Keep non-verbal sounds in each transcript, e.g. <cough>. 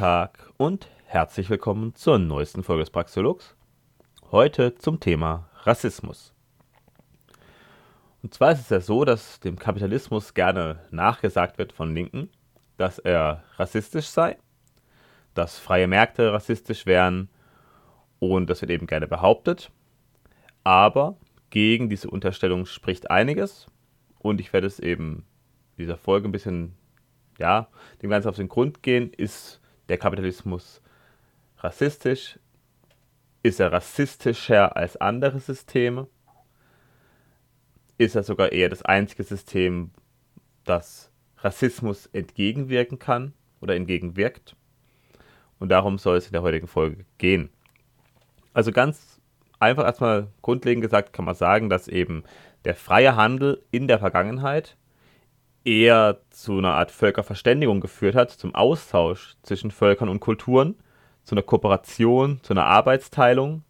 Tag und herzlich willkommen zur neuesten Folge des Praxiologs. Heute zum Thema Rassismus. Und zwar ist es ja so, dass dem Kapitalismus gerne nachgesagt wird von Linken, dass er rassistisch sei, dass freie Märkte rassistisch wären und das wird eben gerne behauptet. Aber gegen diese Unterstellung spricht einiges und ich werde es eben in dieser Folge ein bisschen, ja, dem Ganzen auf den Grund gehen. Ist der Kapitalismus rassistisch? Ist er rassistischer als andere Systeme? Ist er sogar eher das einzige System, das Rassismus entgegenwirken kann oder entgegenwirkt? Und darum soll es in der heutigen Folge gehen. Also ganz einfach erstmal grundlegend gesagt kann man sagen, dass eben der freie Handel in der Vergangenheit eher zu einer Art Völkerverständigung geführt hat, zum Austausch zwischen Völkern und Kulturen, zu einer Kooperation, zu einer Arbeitsteilung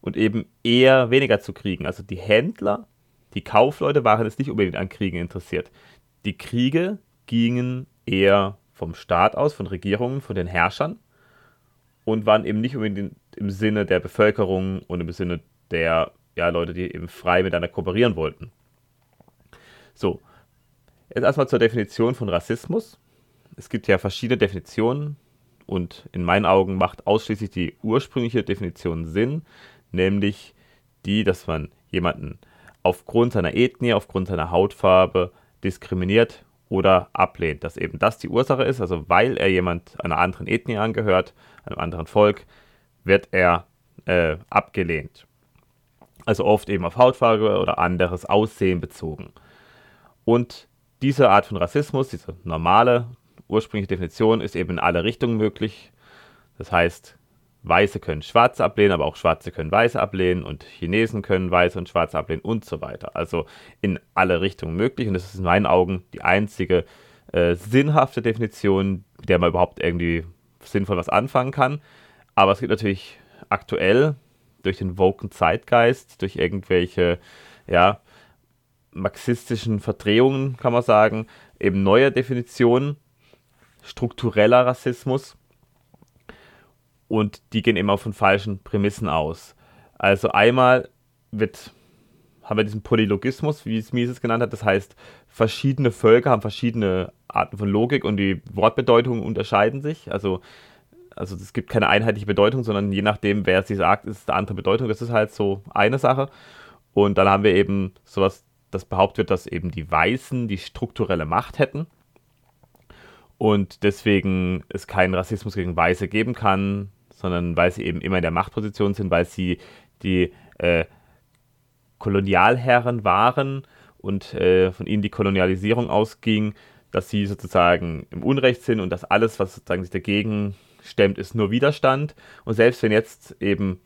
und eben eher weniger zu Kriegen. Also die Händler, die Kaufleute waren jetzt nicht unbedingt an Kriegen interessiert. Die Kriege gingen eher vom Staat aus, von Regierungen, von den Herrschern und waren eben nicht unbedingt im Sinne der Bevölkerung und im Sinne der ja, Leute, die eben frei miteinander kooperieren wollten. So, Jetzt erstmal zur Definition von Rassismus. Es gibt ja verschiedene Definitionen und in meinen Augen macht ausschließlich die ursprüngliche Definition Sinn, nämlich die, dass man jemanden aufgrund seiner Ethnie, aufgrund seiner Hautfarbe diskriminiert oder ablehnt. Dass eben das die Ursache ist, also weil er jemand einer anderen Ethnie angehört, einem anderen Volk, wird er äh, abgelehnt. Also oft eben auf Hautfarbe oder anderes Aussehen bezogen. Und diese Art von Rassismus, diese normale ursprüngliche Definition, ist eben in alle Richtungen möglich. Das heißt, Weiße können Schwarze ablehnen, aber auch Schwarze können Weiße ablehnen und Chinesen können Weiße und Schwarze ablehnen und so weiter. Also in alle Richtungen möglich und das ist in meinen Augen die einzige äh, sinnhafte Definition, mit der man überhaupt irgendwie sinnvoll was anfangen kann. Aber es gibt natürlich aktuell durch den woken Zeitgeist, durch irgendwelche ja, marxistischen Verdrehungen, kann man sagen, eben neue Definitionen, struktureller Rassismus und die gehen immer von falschen Prämissen aus. Also einmal wird, haben wir diesen Polylogismus, wie es Mises genannt hat, das heißt, verschiedene Völker haben verschiedene Arten von Logik und die Wortbedeutungen unterscheiden sich. Also, also es gibt keine einheitliche Bedeutung, sondern je nachdem, wer sie sagt, ist es eine andere Bedeutung. Das ist halt so eine Sache. Und dann haben wir eben sowas dass behauptet wird, dass eben die Weißen die strukturelle Macht hätten und deswegen es keinen Rassismus gegen Weiße geben kann, sondern weil sie eben immer in der Machtposition sind, weil sie die äh, Kolonialherren waren und äh, von ihnen die Kolonialisierung ausging, dass sie sozusagen im Unrecht sind und dass alles, was sozusagen sich dagegen stemmt, ist nur Widerstand. Und selbst wenn jetzt eben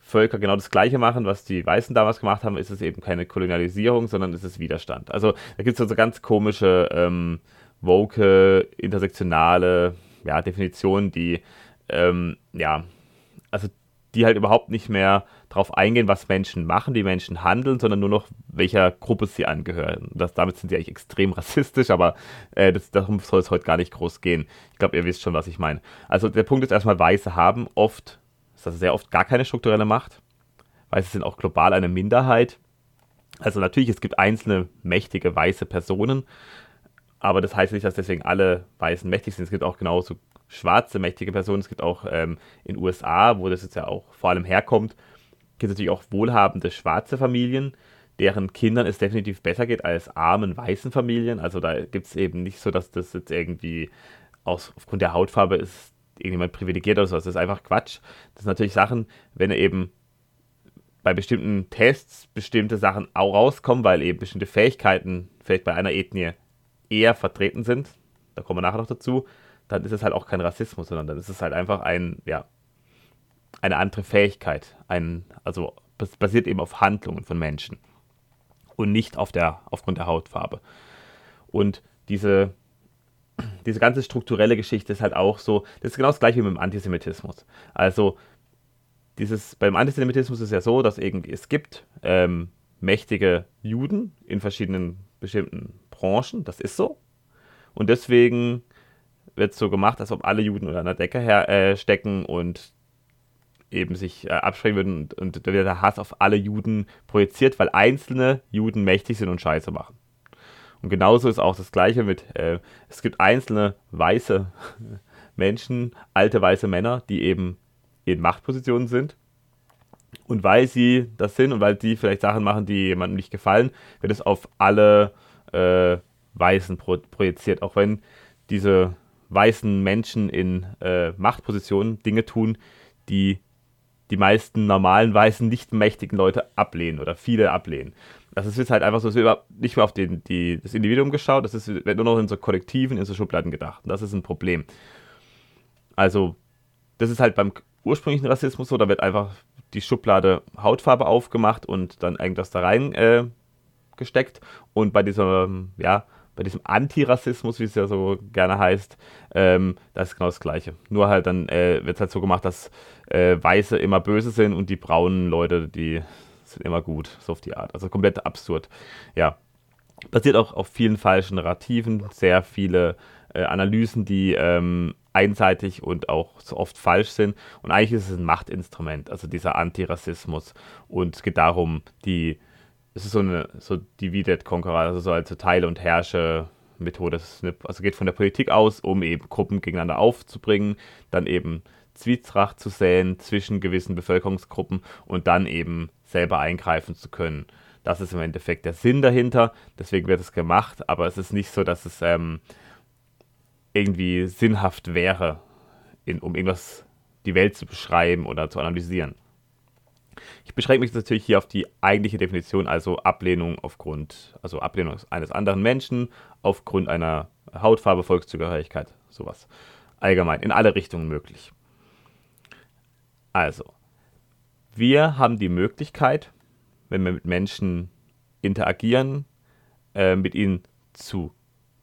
Völker genau das Gleiche machen, was die Weißen damals gemacht haben, ist es eben keine Kolonialisierung, sondern ist es Widerstand. Also da gibt es so ganz komische, ähm, woke, intersektionale ja, Definitionen, die, ähm, ja, also die halt überhaupt nicht mehr darauf eingehen, was Menschen machen, wie Menschen handeln, sondern nur noch, welcher Gruppe sie angehören. Das, damit sind sie eigentlich extrem <laughs> rassistisch, aber äh, das, darum soll es heute gar nicht groß gehen. Ich glaube, ihr wisst schon, was ich meine. Also der Punkt ist erstmal, Weiße haben oft ist das sehr oft gar keine strukturelle Macht, weil sie sind auch global eine Minderheit. Also natürlich, es gibt einzelne mächtige weiße Personen, aber das heißt nicht, dass deswegen alle Weißen mächtig sind. Es gibt auch genauso schwarze mächtige Personen. Es gibt auch ähm, in den USA, wo das jetzt ja auch vor allem herkommt, gibt es natürlich auch wohlhabende schwarze Familien, deren Kindern es definitiv besser geht als armen weißen Familien. Also da gibt es eben nicht so, dass das jetzt irgendwie aus, aufgrund der Hautfarbe ist, irgendjemand privilegiert oder sowas. Das ist einfach Quatsch. Das sind natürlich Sachen, wenn eben bei bestimmten Tests bestimmte Sachen auch rauskommen, weil eben bestimmte Fähigkeiten vielleicht bei einer Ethnie eher vertreten sind, da kommen wir nachher noch dazu, dann ist es halt auch kein Rassismus, sondern dann ist es halt einfach ein, ja, eine andere Fähigkeit. Ein, also basiert eben auf Handlungen von Menschen und nicht auf der, aufgrund der Hautfarbe. Und diese diese ganze strukturelle Geschichte ist halt auch so, das ist genau das gleiche wie mit dem Antisemitismus. Also dieses, beim Antisemitismus ist es ja so, dass es gibt ähm, mächtige Juden in verschiedenen bestimmten Branchen, das ist so. Und deswegen wird so gemacht, als ob alle Juden unter einer Decke her, äh, stecken und eben sich äh, absprechen würden und, und da wird der Hass auf alle Juden projiziert, weil einzelne Juden mächtig sind und Scheiße machen. Und genauso ist auch das Gleiche mit, äh, es gibt einzelne weiße <laughs> Menschen, alte weiße Männer, die eben in Machtpositionen sind. Und weil sie das sind und weil die vielleicht Sachen machen, die jemandem nicht gefallen, wird es auf alle äh, Weißen pro projiziert. Auch wenn diese weißen Menschen in äh, Machtpositionen Dinge tun, die die meisten normalen weißen, nicht mächtigen Leute ablehnen oder viele ablehnen. Das ist jetzt halt einfach so, es wird nicht mehr auf den, die, das Individuum geschaut, das ist, wird nur noch in so Kollektiven, in so Schubladen gedacht. Und das ist ein Problem. Also, das ist halt beim ursprünglichen Rassismus so, da wird einfach die Schublade Hautfarbe aufgemacht und dann irgendwas da rein äh, gesteckt. Und bei diesem, ja, bei diesem Antirassismus, wie es ja so gerne heißt, ähm, das ist genau das Gleiche. Nur halt dann äh, wird es halt so gemacht, dass äh, Weiße immer böse sind und die braunen Leute, die sind immer gut, so auf die Art. Also komplett absurd. Ja. Basiert auch auf vielen falschen Narrativen, sehr viele äh, Analysen, die ähm, einseitig und auch so oft falsch sind. Und eigentlich ist es ein Machtinstrument, also dieser Antirassismus. Und es geht darum, die, es ist so eine, so Divide et Conqueror, also so als Teile- und Herrsche-Methode. Also geht von der Politik aus, um eben Gruppen gegeneinander aufzubringen, dann eben Zwietracht zu säen zwischen gewissen Bevölkerungsgruppen und dann eben selber eingreifen zu können. Das ist im Endeffekt der Sinn dahinter, deswegen wird es gemacht, aber es ist nicht so, dass es ähm, irgendwie sinnhaft wäre, in, um irgendwas die Welt zu beschreiben oder zu analysieren. Ich beschränke mich natürlich hier auf die eigentliche Definition, also Ablehnung aufgrund, also Ablehnung eines anderen Menschen aufgrund einer Hautfarbe, Volkszugehörigkeit, sowas. Allgemein, in alle Richtungen möglich. Also, wir haben die Möglichkeit, wenn wir mit Menschen interagieren, äh, mit ihnen zu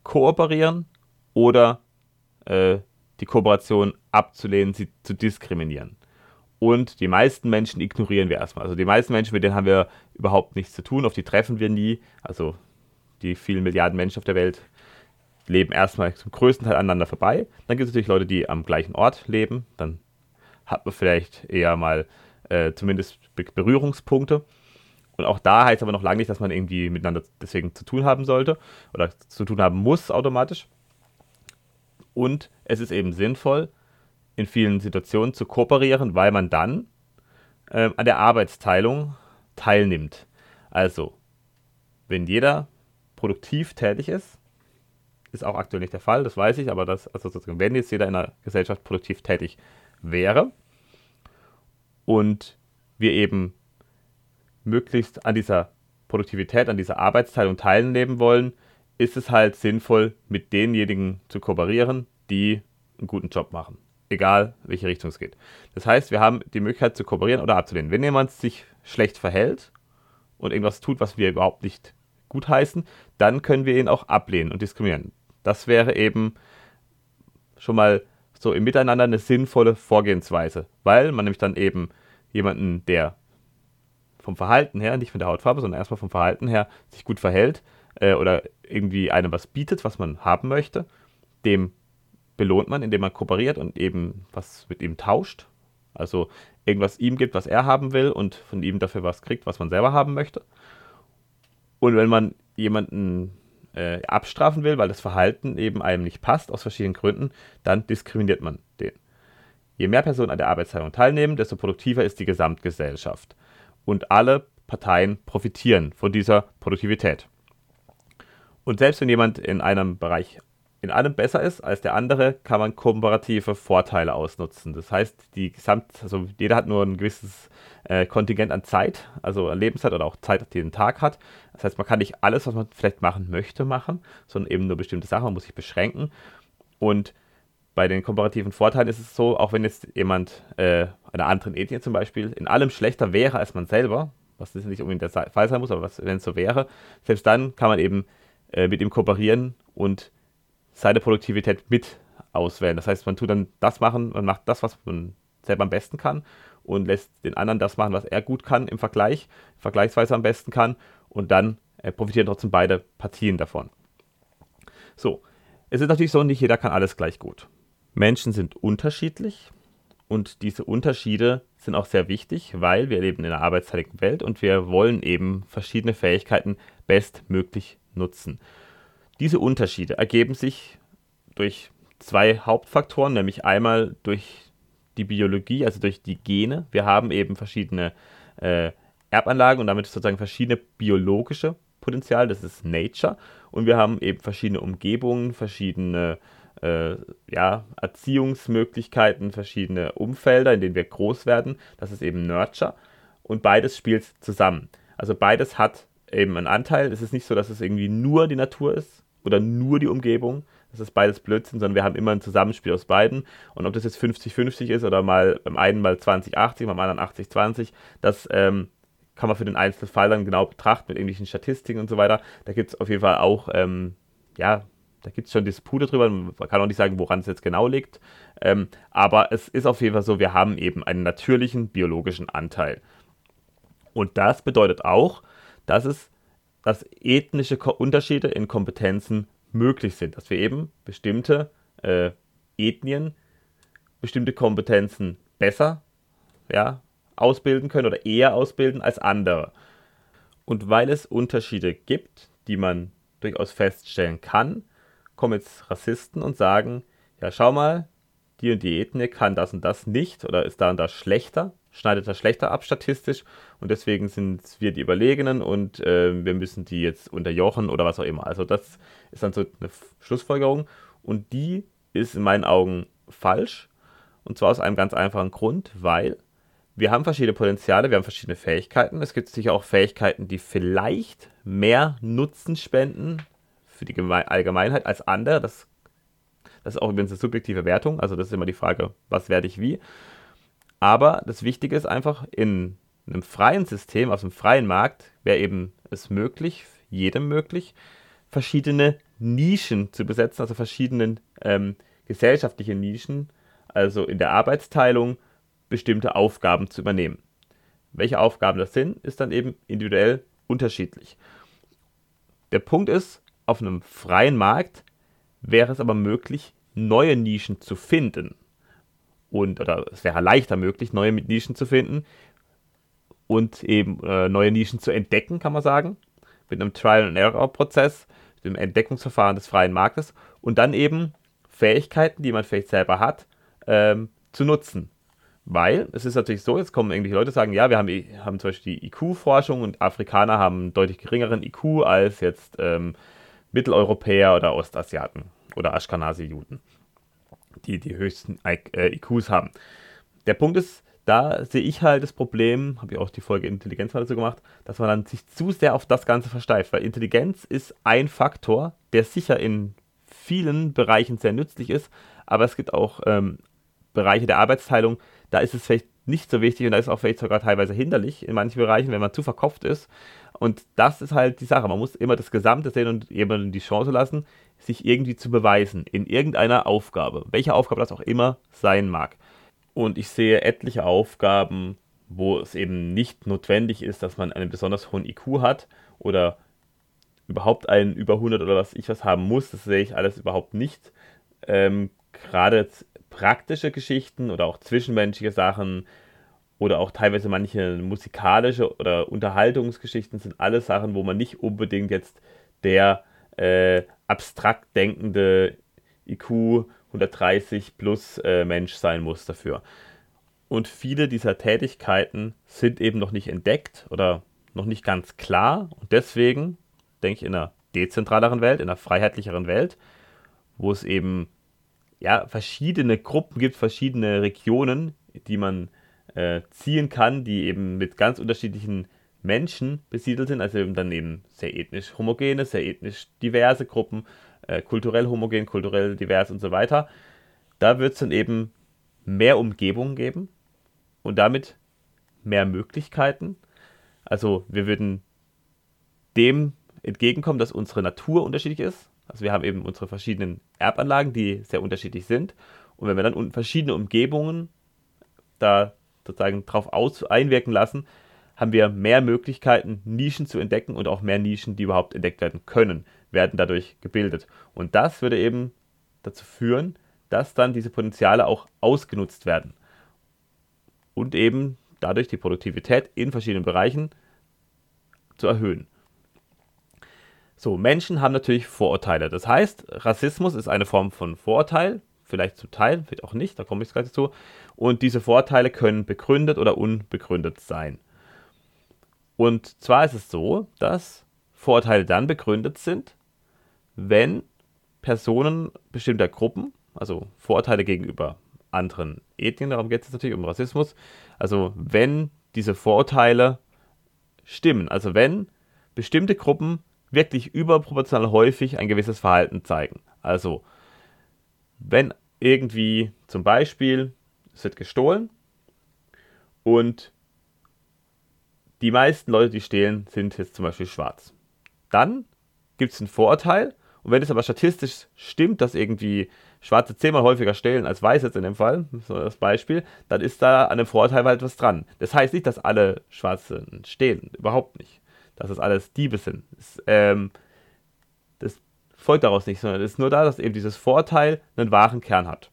kooperieren oder äh, die Kooperation abzulehnen, sie zu diskriminieren. Und die meisten Menschen ignorieren wir erstmal. Also die meisten Menschen, mit denen haben wir überhaupt nichts zu tun, auf die treffen wir nie. Also die vielen Milliarden Menschen auf der Welt leben erstmal zum größten Teil aneinander vorbei. Dann gibt es natürlich Leute, die am gleichen Ort leben. Dann hat man vielleicht eher mal äh, zumindest Berührungspunkte. Und auch da heißt aber noch lange nicht, dass man irgendwie miteinander deswegen zu tun haben sollte oder zu tun haben muss automatisch. Und es ist eben sinnvoll, in vielen Situationen zu kooperieren, weil man dann äh, an der Arbeitsteilung teilnimmt. Also, wenn jeder produktiv tätig ist, ist auch aktuell nicht der Fall, das weiß ich, aber das, also sozusagen, wenn jetzt jeder in der Gesellschaft produktiv tätig wäre und wir eben möglichst an dieser Produktivität, an dieser Arbeitsteilung teilnehmen wollen, ist es halt sinnvoll, mit denjenigen zu kooperieren, die einen guten Job machen. Egal, welche Richtung es geht. Das heißt, wir haben die Möglichkeit zu kooperieren oder abzulehnen. Wenn jemand sich schlecht verhält und irgendwas tut, was wir überhaupt nicht gut heißen, dann können wir ihn auch ablehnen und diskriminieren. Das wäre eben schon mal so im Miteinander eine sinnvolle Vorgehensweise, weil man nämlich dann eben jemanden, der vom Verhalten her, nicht von der Hautfarbe, sondern erstmal vom Verhalten her sich gut verhält äh, oder irgendwie einem was bietet, was man haben möchte, dem belohnt man, indem man kooperiert und eben was mit ihm tauscht. Also irgendwas ihm gibt, was er haben will und von ihm dafür was kriegt, was man selber haben möchte. Und wenn man jemanden äh, abstrafen will, weil das Verhalten eben einem nicht passt, aus verschiedenen Gründen, dann diskriminiert man den. Je mehr Personen an der Arbeitsteilung teilnehmen, desto produktiver ist die Gesamtgesellschaft und alle Parteien profitieren von dieser Produktivität. Und selbst wenn jemand in einem Bereich in allem besser ist als der andere, kann man komparative Vorteile ausnutzen. Das heißt, die Gesamt, also jeder hat nur ein gewisses äh, Kontingent an Zeit, also an Lebenszeit oder auch Zeit, die den Tag hat. Das heißt, man kann nicht alles, was man vielleicht machen möchte, machen, sondern eben nur bestimmte Sachen, man muss sich beschränken. Und bei den komparativen Vorteilen ist es so, auch wenn jetzt jemand äh, einer anderen Ethnie zum Beispiel in allem schlechter wäre als man selber, was nicht unbedingt der Fall sein muss, aber wenn es so wäre, selbst dann kann man eben äh, mit ihm kooperieren und seine Produktivität mit auswählen. Das heißt, man tut dann das machen, man macht das, was man selber am besten kann und lässt den anderen das machen, was er gut kann im Vergleich, vergleichsweise am besten kann und dann äh, profitieren trotzdem beide Partien davon. So, Es ist natürlich so, nicht jeder kann alles gleich gut. Menschen sind unterschiedlich und diese Unterschiede sind auch sehr wichtig, weil wir leben in einer arbeitsteiligen Welt und wir wollen eben verschiedene Fähigkeiten bestmöglich nutzen. Diese Unterschiede ergeben sich durch zwei Hauptfaktoren, nämlich einmal durch die Biologie, also durch die Gene. Wir haben eben verschiedene äh, Erbanlagen und damit sozusagen verschiedene biologische Potenziale, das ist Nature. Und wir haben eben verschiedene Umgebungen, verschiedene äh, ja, Erziehungsmöglichkeiten, verschiedene Umfelder, in denen wir groß werden. Das ist eben Nurture. Und beides spielt zusammen. Also beides hat eben einen Anteil. Es ist nicht so, dass es irgendwie nur die Natur ist oder nur die Umgebung. Das ist beides Blödsinn, sondern wir haben immer ein Zusammenspiel aus beiden. Und ob das jetzt 50-50 ist oder mal beim einen mal 20-80, beim anderen 80-20, das ähm, kann man für den einzelnen Fall dann genau betrachten mit irgendwelchen Statistiken und so weiter. Da gibt es auf jeden Fall auch, ähm, ja, da gibt es schon Dispute drüber. Man kann auch nicht sagen, woran es jetzt genau liegt. Ähm, aber es ist auf jeden Fall so, wir haben eben einen natürlichen biologischen Anteil. Und das bedeutet auch, dass es dass ethnische Unterschiede in Kompetenzen möglich sind, dass wir eben bestimmte äh, Ethnien, bestimmte Kompetenzen besser ja, ausbilden können oder eher ausbilden als andere. Und weil es Unterschiede gibt, die man durchaus feststellen kann, kommen jetzt Rassisten und sagen, ja schau mal, die und die Ethnie kann das und das nicht oder ist da und da schlechter, schneidet das schlechter ab statistisch und deswegen sind wir die Überlegenen und äh, wir müssen die jetzt unterjochen oder was auch immer. Also das ist dann so eine Schlussfolgerung und die ist in meinen Augen falsch und zwar aus einem ganz einfachen Grund, weil wir haben verschiedene Potenziale, wir haben verschiedene Fähigkeiten. Es gibt sicher auch Fähigkeiten, die vielleicht mehr Nutzen spenden für die Allgemeinheit als andere. Das, das ist auch übrigens eine subjektive Wertung. Also das ist immer die Frage, was werde ich wie. Aber das Wichtige ist einfach, in einem freien System, auf einem freien Markt, wäre eben es möglich, jedem möglich, verschiedene Nischen zu besetzen, also verschiedene ähm, gesellschaftliche Nischen, also in der Arbeitsteilung, bestimmte Aufgaben zu übernehmen. Welche Aufgaben das sind, ist dann eben individuell unterschiedlich. Der Punkt ist, auf einem freien Markt wäre es aber möglich, neue Nischen zu finden. Und, oder es wäre leichter möglich, neue Nischen zu finden und eben äh, neue Nischen zu entdecken, kann man sagen, mit einem Trial-and-Error-Prozess, dem Entdeckungsverfahren des freien Marktes und dann eben Fähigkeiten, die man vielleicht selber hat, ähm, zu nutzen. Weil es ist natürlich so, jetzt kommen irgendwelche Leute sagen, ja, wir haben, haben zum Beispiel die IQ-Forschung und Afrikaner haben einen deutlich geringeren IQ als jetzt ähm, Mitteleuropäer oder Ostasiaten oder Ashkenazi-Juden, die die höchsten IQs haben. Der Punkt ist, da sehe ich halt das Problem, habe ich auch die Folge Intelligenz mal dazu gemacht, dass man dann sich zu sehr auf das Ganze versteift, weil Intelligenz ist ein Faktor, der sicher in vielen Bereichen sehr nützlich ist, aber es gibt auch ähm, Bereiche der Arbeitsteilung, da ist es vielleicht nicht so wichtig und da ist auch vielleicht sogar teilweise hinderlich in manchen Bereichen, wenn man zu verkopft ist. Und das ist halt die Sache. Man muss immer das Gesamte sehen und jemandem die Chance lassen, sich irgendwie zu beweisen in irgendeiner Aufgabe, welche Aufgabe das auch immer sein mag. Und ich sehe etliche Aufgaben, wo es eben nicht notwendig ist, dass man einen besonders hohen IQ hat oder überhaupt einen über 100 oder was ich was haben muss. Das sehe ich alles überhaupt nicht. Ähm, Gerade praktische Geschichten oder auch zwischenmenschliche Sachen oder auch teilweise manche musikalische oder Unterhaltungsgeschichten sind alles Sachen, wo man nicht unbedingt jetzt der äh, abstrakt denkende IQ 130 plus äh, Mensch sein muss dafür. Und viele dieser Tätigkeiten sind eben noch nicht entdeckt oder noch nicht ganz klar. Und deswegen denke ich in einer dezentraleren Welt, in einer freiheitlicheren Welt, wo es eben ja, verschiedene Gruppen gibt, verschiedene Regionen, die man äh, ziehen kann, die eben mit ganz unterschiedlichen Menschen besiedelt sind, also eben dann eben sehr ethnisch homogene, sehr ethnisch diverse Gruppen, äh, kulturell homogen, kulturell divers und so weiter. Da wird es dann eben mehr Umgebung geben und damit mehr Möglichkeiten. Also wir würden dem entgegenkommen, dass unsere Natur unterschiedlich ist. Also wir haben eben unsere verschiedenen Erbanlagen, die sehr unterschiedlich sind. Und wenn wir dann verschiedene Umgebungen da sozusagen drauf aus einwirken lassen, haben wir mehr Möglichkeiten, Nischen zu entdecken und auch mehr Nischen, die überhaupt entdeckt werden können, werden dadurch gebildet. Und das würde eben dazu führen, dass dann diese Potenziale auch ausgenutzt werden und eben dadurch die Produktivität in verschiedenen Bereichen zu erhöhen. So, Menschen haben natürlich Vorurteile. Das heißt, Rassismus ist eine Form von Vorurteil, vielleicht zu Teilen, vielleicht auch nicht, da komme ich gleich dazu. Und diese Vorurteile können begründet oder unbegründet sein. Und zwar ist es so, dass Vorurteile dann begründet sind, wenn Personen bestimmter Gruppen, also Vorurteile gegenüber anderen Ethnien, darum geht es natürlich um Rassismus, also wenn diese Vorurteile stimmen, also wenn bestimmte Gruppen wirklich überproportional häufig ein gewisses Verhalten zeigen. Also wenn irgendwie zum Beispiel es wird gestohlen und die meisten Leute, die stehlen, sind jetzt zum Beispiel schwarz. Dann gibt es einen Vorurteil. Und wenn es aber statistisch stimmt, dass irgendwie Schwarze zehnmal häufiger stehlen als Weiße jetzt in dem Fall, so das Beispiel, dann ist da an dem Vorurteil halt was dran. Das heißt nicht, dass alle Schwarzen stehlen. Überhaupt nicht. Dass das alles Diebe sind. Das, ähm, das folgt daraus nicht, sondern es ist nur da, dass eben dieses Vorurteil einen wahren Kern hat.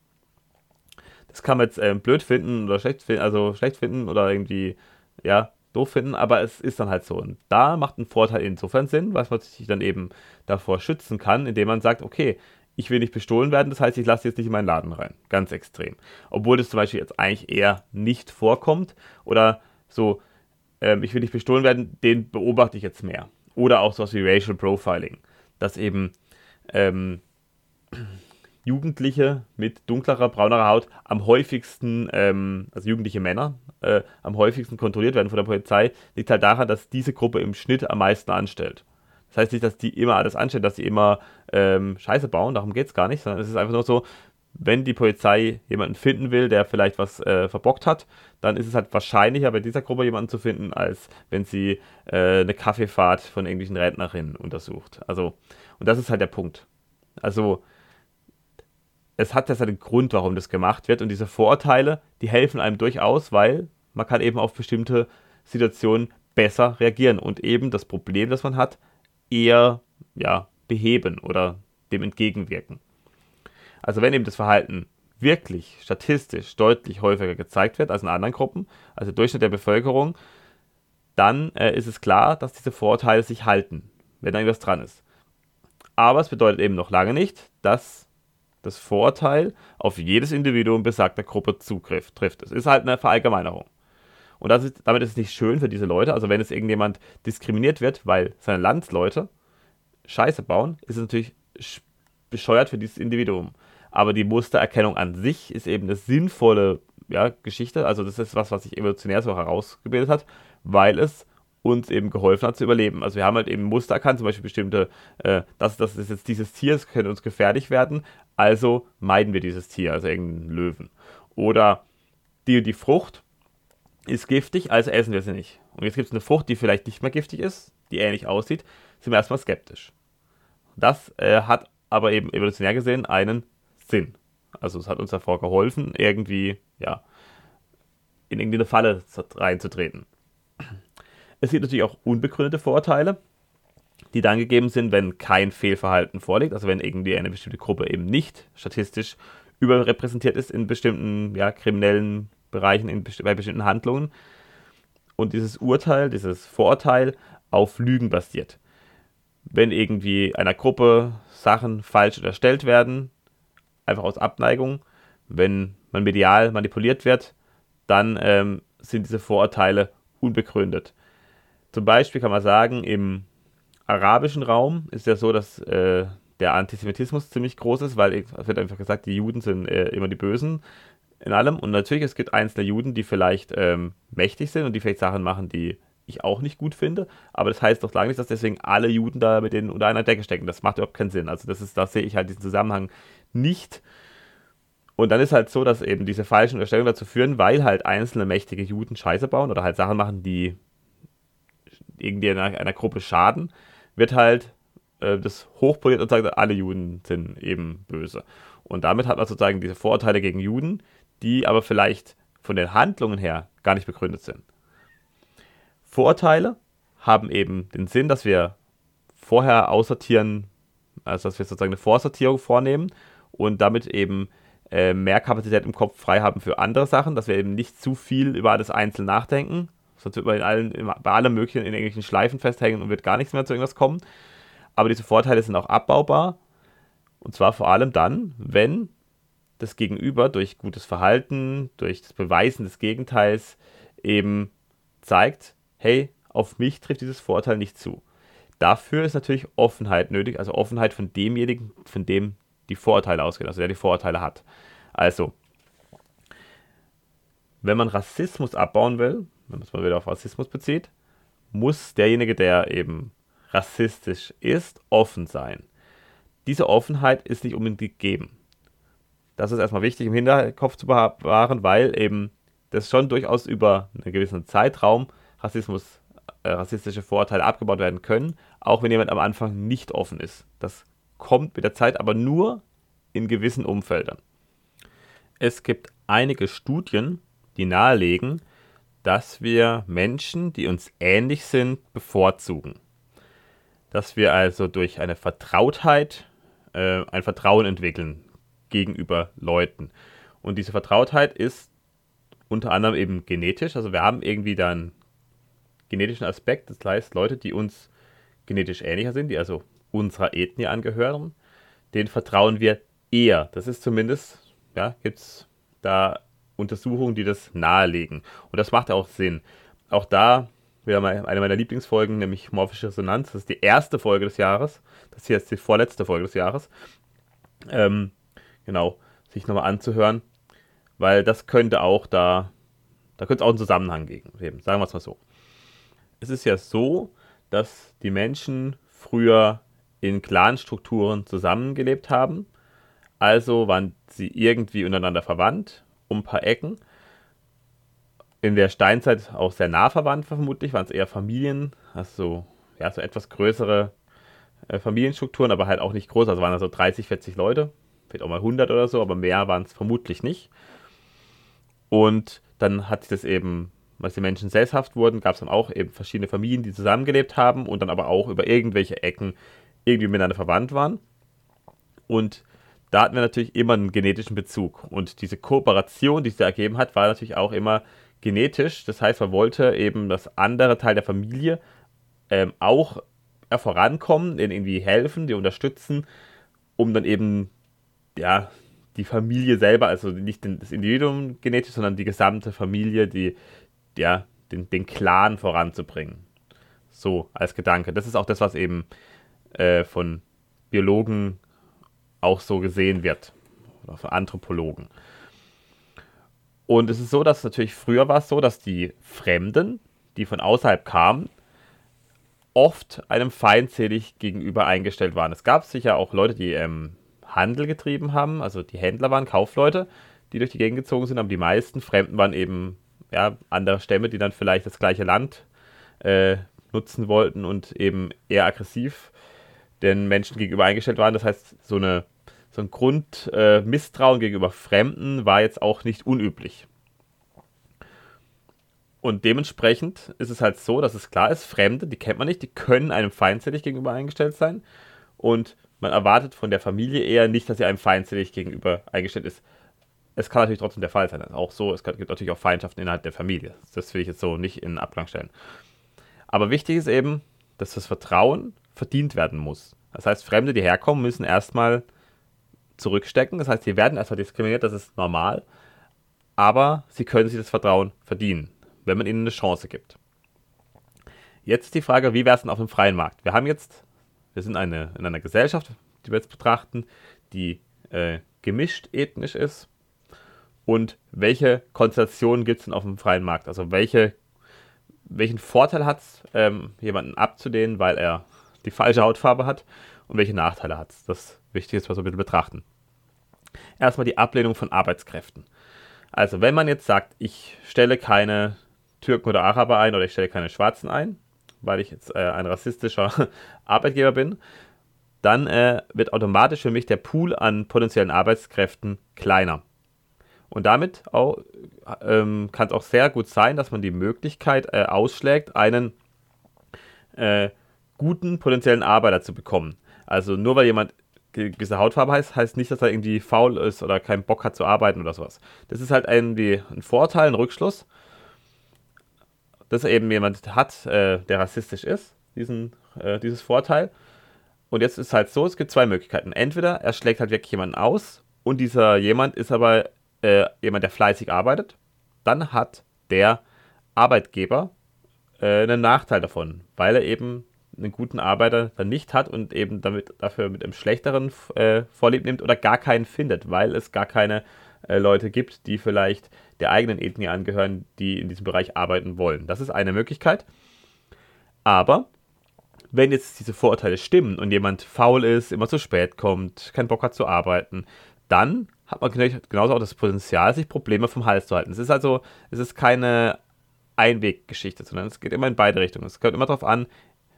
Das kann man jetzt ähm, blöd finden oder schlecht finden, also schlecht finden oder irgendwie, ja, doof finden, aber es ist dann halt so. Und da macht ein Vorteil insofern Sinn, weil man sich dann eben davor schützen kann, indem man sagt, okay, ich will nicht bestohlen werden, das heißt, ich lasse jetzt nicht in meinen Laden rein. Ganz extrem. Obwohl das zum Beispiel jetzt eigentlich eher nicht vorkommt oder so, ähm, ich will nicht bestohlen werden, den beobachte ich jetzt mehr. Oder auch sowas wie Racial Profiling, dass eben ähm, Jugendliche mit dunklerer, braunerer Haut am häufigsten, ähm, also jugendliche Männer, äh, am häufigsten kontrolliert werden von der Polizei, liegt halt daran, dass diese Gruppe im Schnitt am meisten anstellt. Das heißt nicht, dass die immer alles anstellen, dass sie immer ähm, Scheiße bauen, darum geht es gar nicht, sondern es ist einfach nur so, wenn die Polizei jemanden finden will, der vielleicht was äh, verbockt hat, dann ist es halt wahrscheinlicher, bei dieser Gruppe jemanden zu finden, als wenn sie äh, eine Kaffeefahrt von irgendwelchen Rentnerinnen untersucht. Also, und das ist halt der Punkt. Also, es hat ja seinen Grund, warum das gemacht wird. Und diese Vorurteile, die helfen einem durchaus, weil man kann eben auf bestimmte Situationen besser reagieren und eben das Problem, das man hat, eher ja, beheben oder dem entgegenwirken. Also wenn eben das Verhalten wirklich statistisch deutlich häufiger gezeigt wird als in anderen Gruppen, also der Durchschnitt der Bevölkerung, dann äh, ist es klar, dass diese Vorurteile sich halten, wenn da irgendwas dran ist. Aber es bedeutet eben noch lange nicht, dass das Vorteil auf jedes Individuum besagter Gruppe Zugriff trifft. Es ist halt eine Verallgemeinerung. Und ist, damit ist es nicht schön für diese Leute. Also wenn es irgendjemand diskriminiert wird, weil seine Landsleute Scheiße bauen, ist es natürlich bescheuert für dieses Individuum. Aber die Mustererkennung an sich ist eben eine sinnvolle ja, Geschichte. Also das ist was, was sich evolutionär so herausgebildet hat, weil es uns eben geholfen hat zu überleben. Also wir haben halt eben Muster erkannt, zum Beispiel bestimmte, äh, das, das ist jetzt dieses Tier, das könnte uns gefährlich werden, also meiden wir dieses Tier, also irgendeinen Löwen. Oder die die Frucht ist giftig, also essen wir sie nicht. Und jetzt gibt es eine Frucht, die vielleicht nicht mehr giftig ist, die ähnlich aussieht, sind wir erstmal skeptisch. Das äh, hat aber eben evolutionär gesehen einen Sinn. Also es hat uns davor geholfen, irgendwie, ja, in irgendeine Falle reinzutreten. Es gibt natürlich auch unbegründete Vorteile die dann gegeben sind, wenn kein Fehlverhalten vorliegt, also wenn irgendwie eine bestimmte Gruppe eben nicht statistisch überrepräsentiert ist in bestimmten ja, kriminellen Bereichen, in bei bestimmten Handlungen. Und dieses Urteil, dieses Vorurteil auf Lügen basiert. Wenn irgendwie einer Gruppe Sachen falsch unterstellt werden, einfach aus Abneigung, wenn man medial manipuliert wird, dann ähm, sind diese Vorurteile unbegründet. Zum Beispiel kann man sagen, im arabischen Raum ist ja so, dass äh, der Antisemitismus ziemlich groß ist, weil es wird einfach gesagt, die Juden sind äh, immer die Bösen in allem. Und natürlich, es gibt einzelne Juden, die vielleicht ähm, mächtig sind und die vielleicht Sachen machen, die ich auch nicht gut finde. Aber das heißt doch lange nicht, dass deswegen alle Juden da mit denen unter einer Decke stecken. Das macht überhaupt keinen Sinn. Also das ist, da sehe ich halt diesen Zusammenhang nicht. Und dann ist halt so, dass eben diese falschen Unterstellungen dazu führen, weil halt einzelne mächtige Juden Scheiße bauen oder halt Sachen machen, die irgendwie einer, einer Gruppe schaden, wird halt äh, das hochpoliert und sagt, alle Juden sind eben böse. Und damit hat man sozusagen diese Vorurteile gegen Juden, die aber vielleicht von den Handlungen her gar nicht begründet sind. Vorurteile haben eben den Sinn, dass wir vorher aussortieren, also dass wir sozusagen eine Vorsortierung vornehmen und damit eben äh, mehr Kapazität im Kopf frei haben für andere Sachen, dass wir eben nicht zu viel über alles einzeln nachdenken, sonst wird man in allen, bei allem Möglichen in irgendwelchen Schleifen festhängen und wird gar nichts mehr zu irgendwas kommen. Aber diese Vorteile sind auch abbaubar und zwar vor allem dann, wenn das Gegenüber durch gutes Verhalten, durch das Beweisen des Gegenteils eben zeigt, hey, auf mich trifft dieses Vorteil nicht zu. Dafür ist natürlich Offenheit nötig, also Offenheit von demjenigen, von dem die Vorurteile ausgehen, also der die Vorurteile hat. Also, wenn man Rassismus abbauen will, wenn man es mal wieder auf Rassismus bezieht, muss derjenige, der eben rassistisch ist, offen sein. Diese Offenheit ist nicht unbedingt gegeben. Das ist erstmal wichtig im Hinterkopf zu bewahren, weil eben das schon durchaus über einen gewissen Zeitraum Rassismus, äh, rassistische Vorurteile abgebaut werden können, auch wenn jemand am Anfang nicht offen ist. Das kommt mit der Zeit aber nur in gewissen Umfeldern. Es gibt einige Studien, die nahelegen, dass wir Menschen, die uns ähnlich sind, bevorzugen. Dass wir also durch eine Vertrautheit äh, ein Vertrauen entwickeln gegenüber Leuten. Und diese Vertrautheit ist unter anderem eben genetisch. Also wir haben irgendwie da einen genetischen Aspekt. Das heißt, Leute, die uns genetisch ähnlicher sind, die also unserer Ethnie angehören, denen vertrauen wir eher. Das ist zumindest, ja, gibt es da Untersuchungen, die das nahelegen. Und das macht auch Sinn. Auch da wieder mal eine meiner Lieblingsfolgen, nämlich Morphische Resonanz. Das ist die erste Folge des Jahres. Das hier ist die vorletzte Folge des Jahres. Ähm, genau, sich nochmal anzuhören, weil das könnte auch da, da könnte es auch einen Zusammenhang geben. Sagen wir es mal so. Es ist ja so, dass die Menschen früher in Clanstrukturen zusammengelebt haben. Also waren sie irgendwie untereinander verwandt, um ein paar Ecken. In der Steinzeit auch sehr nah verwandt, vermutlich, waren es eher Familien, also ja, so etwas größere äh, Familienstrukturen, aber halt auch nicht groß. Also waren da so 30, 40 Leute, vielleicht auch mal 100 oder so, aber mehr waren es vermutlich nicht. Und dann hat sich das eben als die Menschen sesshaft wurden, gab es dann auch eben verschiedene Familien, die zusammengelebt haben und dann aber auch über irgendwelche Ecken irgendwie miteinander verwandt waren. Und da hatten wir natürlich immer einen genetischen Bezug. Und diese Kooperation, die sich da ergeben hat, war natürlich auch immer genetisch. Das heißt, man wollte eben das andere Teil der Familie ähm, auch vorankommen, denen irgendwie helfen, die unterstützen, um dann eben ja, die Familie selber, also nicht das Individuum genetisch, sondern die gesamte Familie, die ja, den, den Clan voranzubringen. So als Gedanke. Das ist auch das, was eben äh, von Biologen auch so gesehen wird. Oder von Anthropologen. Und es ist so, dass natürlich früher war es so, dass die Fremden, die von außerhalb kamen, oft einem feindselig gegenüber eingestellt waren. Es gab sicher auch Leute, die ähm, Handel getrieben haben, also die Händler waren Kaufleute, die durch die Gegend gezogen sind, aber die meisten Fremden waren eben ja, andere Stämme, die dann vielleicht das gleiche Land äh, nutzen wollten und eben eher aggressiv den Menschen gegenüber eingestellt waren. Das heißt, so, eine, so ein Grundmisstrauen äh, gegenüber Fremden war jetzt auch nicht unüblich. Und dementsprechend ist es halt so, dass es klar ist, Fremde, die kennt man nicht, die können einem feindselig gegenüber eingestellt sein. Und man erwartet von der Familie eher nicht, dass sie einem feindselig gegenüber eingestellt ist es kann natürlich trotzdem der Fall sein. Auch so, es gibt natürlich auch Feindschaften innerhalb der Familie. Das will ich jetzt so nicht in Abgang stellen. Aber wichtig ist eben, dass das Vertrauen verdient werden muss. Das heißt, Fremde, die herkommen, müssen erstmal zurückstecken. Das heißt, sie werden erstmal diskriminiert, das ist normal. Aber sie können sich das Vertrauen verdienen, wenn man ihnen eine Chance gibt. Jetzt die Frage, wie wäre es denn auf dem freien Markt? Wir haben jetzt, wir sind eine, in einer Gesellschaft, die wir jetzt betrachten, die äh, gemischt ethnisch ist und welche Konstellationen gibt es denn auf dem freien Markt? Also welche, welchen Vorteil hat es, ähm, jemanden abzulehnen, weil er die falsche Hautfarbe hat und welche Nachteile hat es? Das ist wichtig, was wir ein bisschen betrachten. Erstmal die Ablehnung von Arbeitskräften. Also wenn man jetzt sagt, ich stelle keine Türken oder Araber ein oder ich stelle keine Schwarzen ein, weil ich jetzt äh, ein rassistischer <laughs> Arbeitgeber bin, dann äh, wird automatisch für mich der Pool an potenziellen Arbeitskräften kleiner. Und damit ähm, kann es auch sehr gut sein, dass man die Möglichkeit äh, ausschlägt, einen äh, guten potenziellen Arbeiter zu bekommen. Also nur weil jemand gewisse Hautfarbe heißt, heißt nicht, dass er irgendwie faul ist oder keinen Bock hat zu arbeiten oder sowas. Das ist halt irgendwie ein Vorteil, ein Rückschluss, dass er eben jemand hat, äh, der rassistisch ist, diesen, äh, dieses Vorteil. Und jetzt ist halt so, es gibt zwei Möglichkeiten. Entweder er schlägt halt wirklich jemanden aus und dieser jemand ist aber äh, jemand, der fleißig arbeitet, dann hat der Arbeitgeber äh, einen Nachteil davon, weil er eben einen guten Arbeiter dann nicht hat und eben damit dafür mit einem schlechteren äh, Vorlieb nimmt oder gar keinen findet, weil es gar keine äh, Leute gibt, die vielleicht der eigenen Ethnie angehören, die in diesem Bereich arbeiten wollen. Das ist eine Möglichkeit. Aber wenn jetzt diese Vorurteile stimmen und jemand faul ist, immer zu spät kommt, keinen Bock hat zu arbeiten, dann hat man genauso auch das Potenzial, sich Probleme vom Hals zu halten. Es ist also, es ist keine Einweggeschichte, sondern es geht immer in beide Richtungen. Es kommt immer darauf an,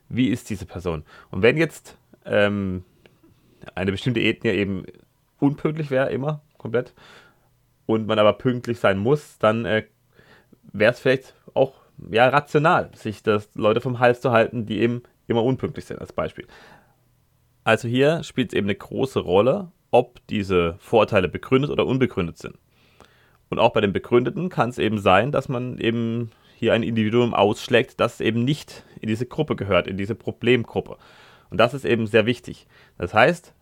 wie ist diese Person. Und wenn jetzt ähm, eine bestimmte Ethnie eben unpünktlich wäre, immer komplett, und man aber pünktlich sein muss, dann äh, wäre es vielleicht auch ja, rational, sich das Leute vom Hals zu halten, die eben immer unpünktlich sind, als Beispiel. Also hier spielt es eben eine große Rolle, ob diese Vorurteile begründet oder unbegründet sind. Und auch bei den Begründeten kann es eben sein, dass man eben hier ein Individuum ausschlägt, das eben nicht in diese Gruppe gehört, in diese Problemgruppe. Und das ist eben sehr wichtig. Das heißt,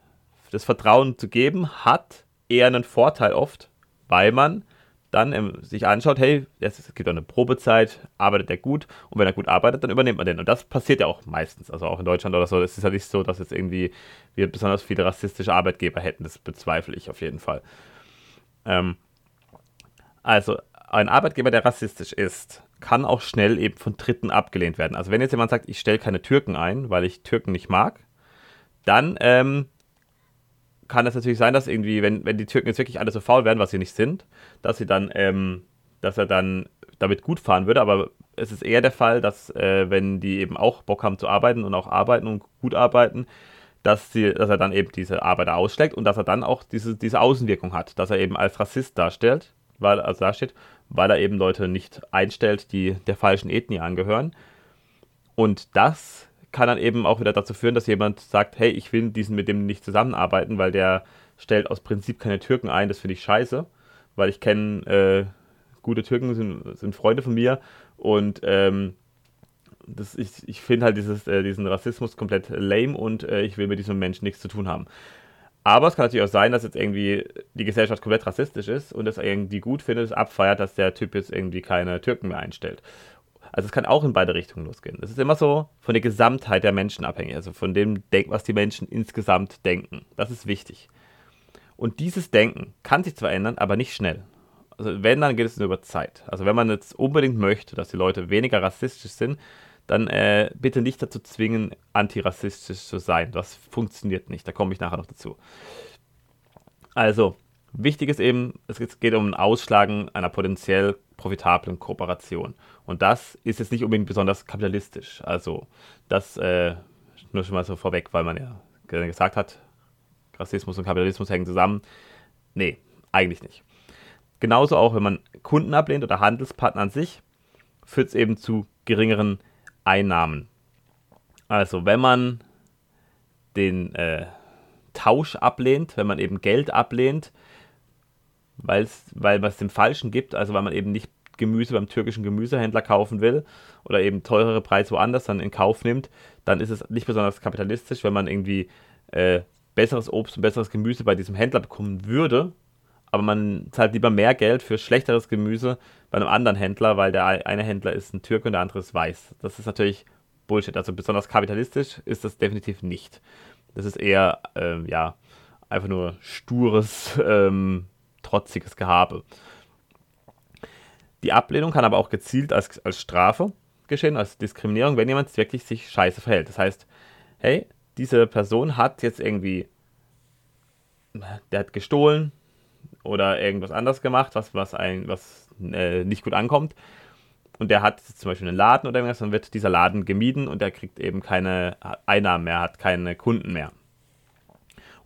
das Vertrauen zu geben hat eher einen Vorteil oft, weil man dann ähm, sich anschaut, hey, es gibt eine Probezeit, arbeitet er gut und wenn er gut arbeitet, dann übernimmt man den. Und das passiert ja auch meistens, also auch in Deutschland oder so. Es ist ja nicht so, dass jetzt irgendwie wir besonders viele rassistische Arbeitgeber hätten, das bezweifle ich auf jeden Fall. Ähm, also ein Arbeitgeber, der rassistisch ist, kann auch schnell eben von Dritten abgelehnt werden. Also wenn jetzt jemand sagt, ich stelle keine Türken ein, weil ich Türken nicht mag, dann ähm, kann es natürlich sein, dass irgendwie, wenn, wenn die Türken jetzt wirklich alle so faul werden, was sie nicht sind, dass sie dann, ähm, dass er dann damit gut fahren würde. Aber es ist eher der Fall, dass äh, wenn die eben auch Bock haben zu arbeiten und auch arbeiten und gut arbeiten, dass, sie, dass er dann eben diese Arbeiter ausschlägt und dass er dann auch diese, diese Außenwirkung hat, dass er eben als Rassist darstellt, weil, also dasteht, weil er eben Leute nicht einstellt, die der falschen Ethnie angehören. Und das kann dann eben auch wieder dazu führen, dass jemand sagt, hey, ich will diesen mit dem nicht zusammenarbeiten, weil der stellt aus Prinzip keine Türken ein, das finde ich scheiße, weil ich kenne äh, gute Türken, sind, sind Freunde von mir und ähm, das, ich, ich finde halt dieses, äh, diesen Rassismus komplett lame und äh, ich will mit diesem Menschen nichts zu tun haben. Aber es kann natürlich auch sein, dass jetzt irgendwie die Gesellschaft komplett rassistisch ist und es irgendwie gut findet, es abfeiert, dass der Typ jetzt irgendwie keine Türken mehr einstellt. Also es kann auch in beide Richtungen losgehen. Es ist immer so von der Gesamtheit der Menschen abhängig, also von dem was die Menschen insgesamt denken. Das ist wichtig. Und dieses Denken kann sich zwar ändern, aber nicht schnell. Also wenn, dann geht es nur über Zeit. Also wenn man jetzt unbedingt möchte, dass die Leute weniger rassistisch sind, dann äh, bitte nicht dazu zwingen, antirassistisch zu sein. Das funktioniert nicht. Da komme ich nachher noch dazu. Also, wichtig ist eben, es geht um ein Ausschlagen einer potenziell profitablen Kooperation. Und das ist jetzt nicht unbedingt besonders kapitalistisch. Also das äh, nur schon mal so vorweg, weil man ja gesagt hat, Rassismus und Kapitalismus hängen zusammen. Nee, eigentlich nicht. Genauso auch, wenn man Kunden ablehnt oder Handelspartner an sich, führt es eben zu geringeren Einnahmen. Also wenn man den äh, Tausch ablehnt, wenn man eben Geld ablehnt, weil's, weil man es dem Falschen gibt, also weil man eben nicht Gemüse beim türkischen Gemüsehändler kaufen will oder eben teurere Preise woanders dann in Kauf nimmt, dann ist es nicht besonders kapitalistisch, wenn man irgendwie äh, besseres Obst und besseres Gemüse bei diesem Händler bekommen würde, aber man zahlt lieber mehr Geld für schlechteres Gemüse bei einem anderen Händler, weil der eine Händler ist ein Türke und der andere ist weiß. Das ist natürlich Bullshit. Also besonders kapitalistisch ist das definitiv nicht. Das ist eher, äh, ja, einfach nur stures, ähm, trotziges Gehabe. Die Ablehnung kann aber auch gezielt als, als Strafe geschehen, als Diskriminierung, wenn jemand wirklich sich scheiße verhält. Das heißt, hey, diese Person hat jetzt irgendwie, der hat gestohlen oder irgendwas anderes gemacht, was, was, ein, was äh, nicht gut ankommt. Und der hat zum Beispiel einen Laden oder irgendwas, dann wird dieser Laden gemieden und der kriegt eben keine Einnahmen mehr, hat keine Kunden mehr.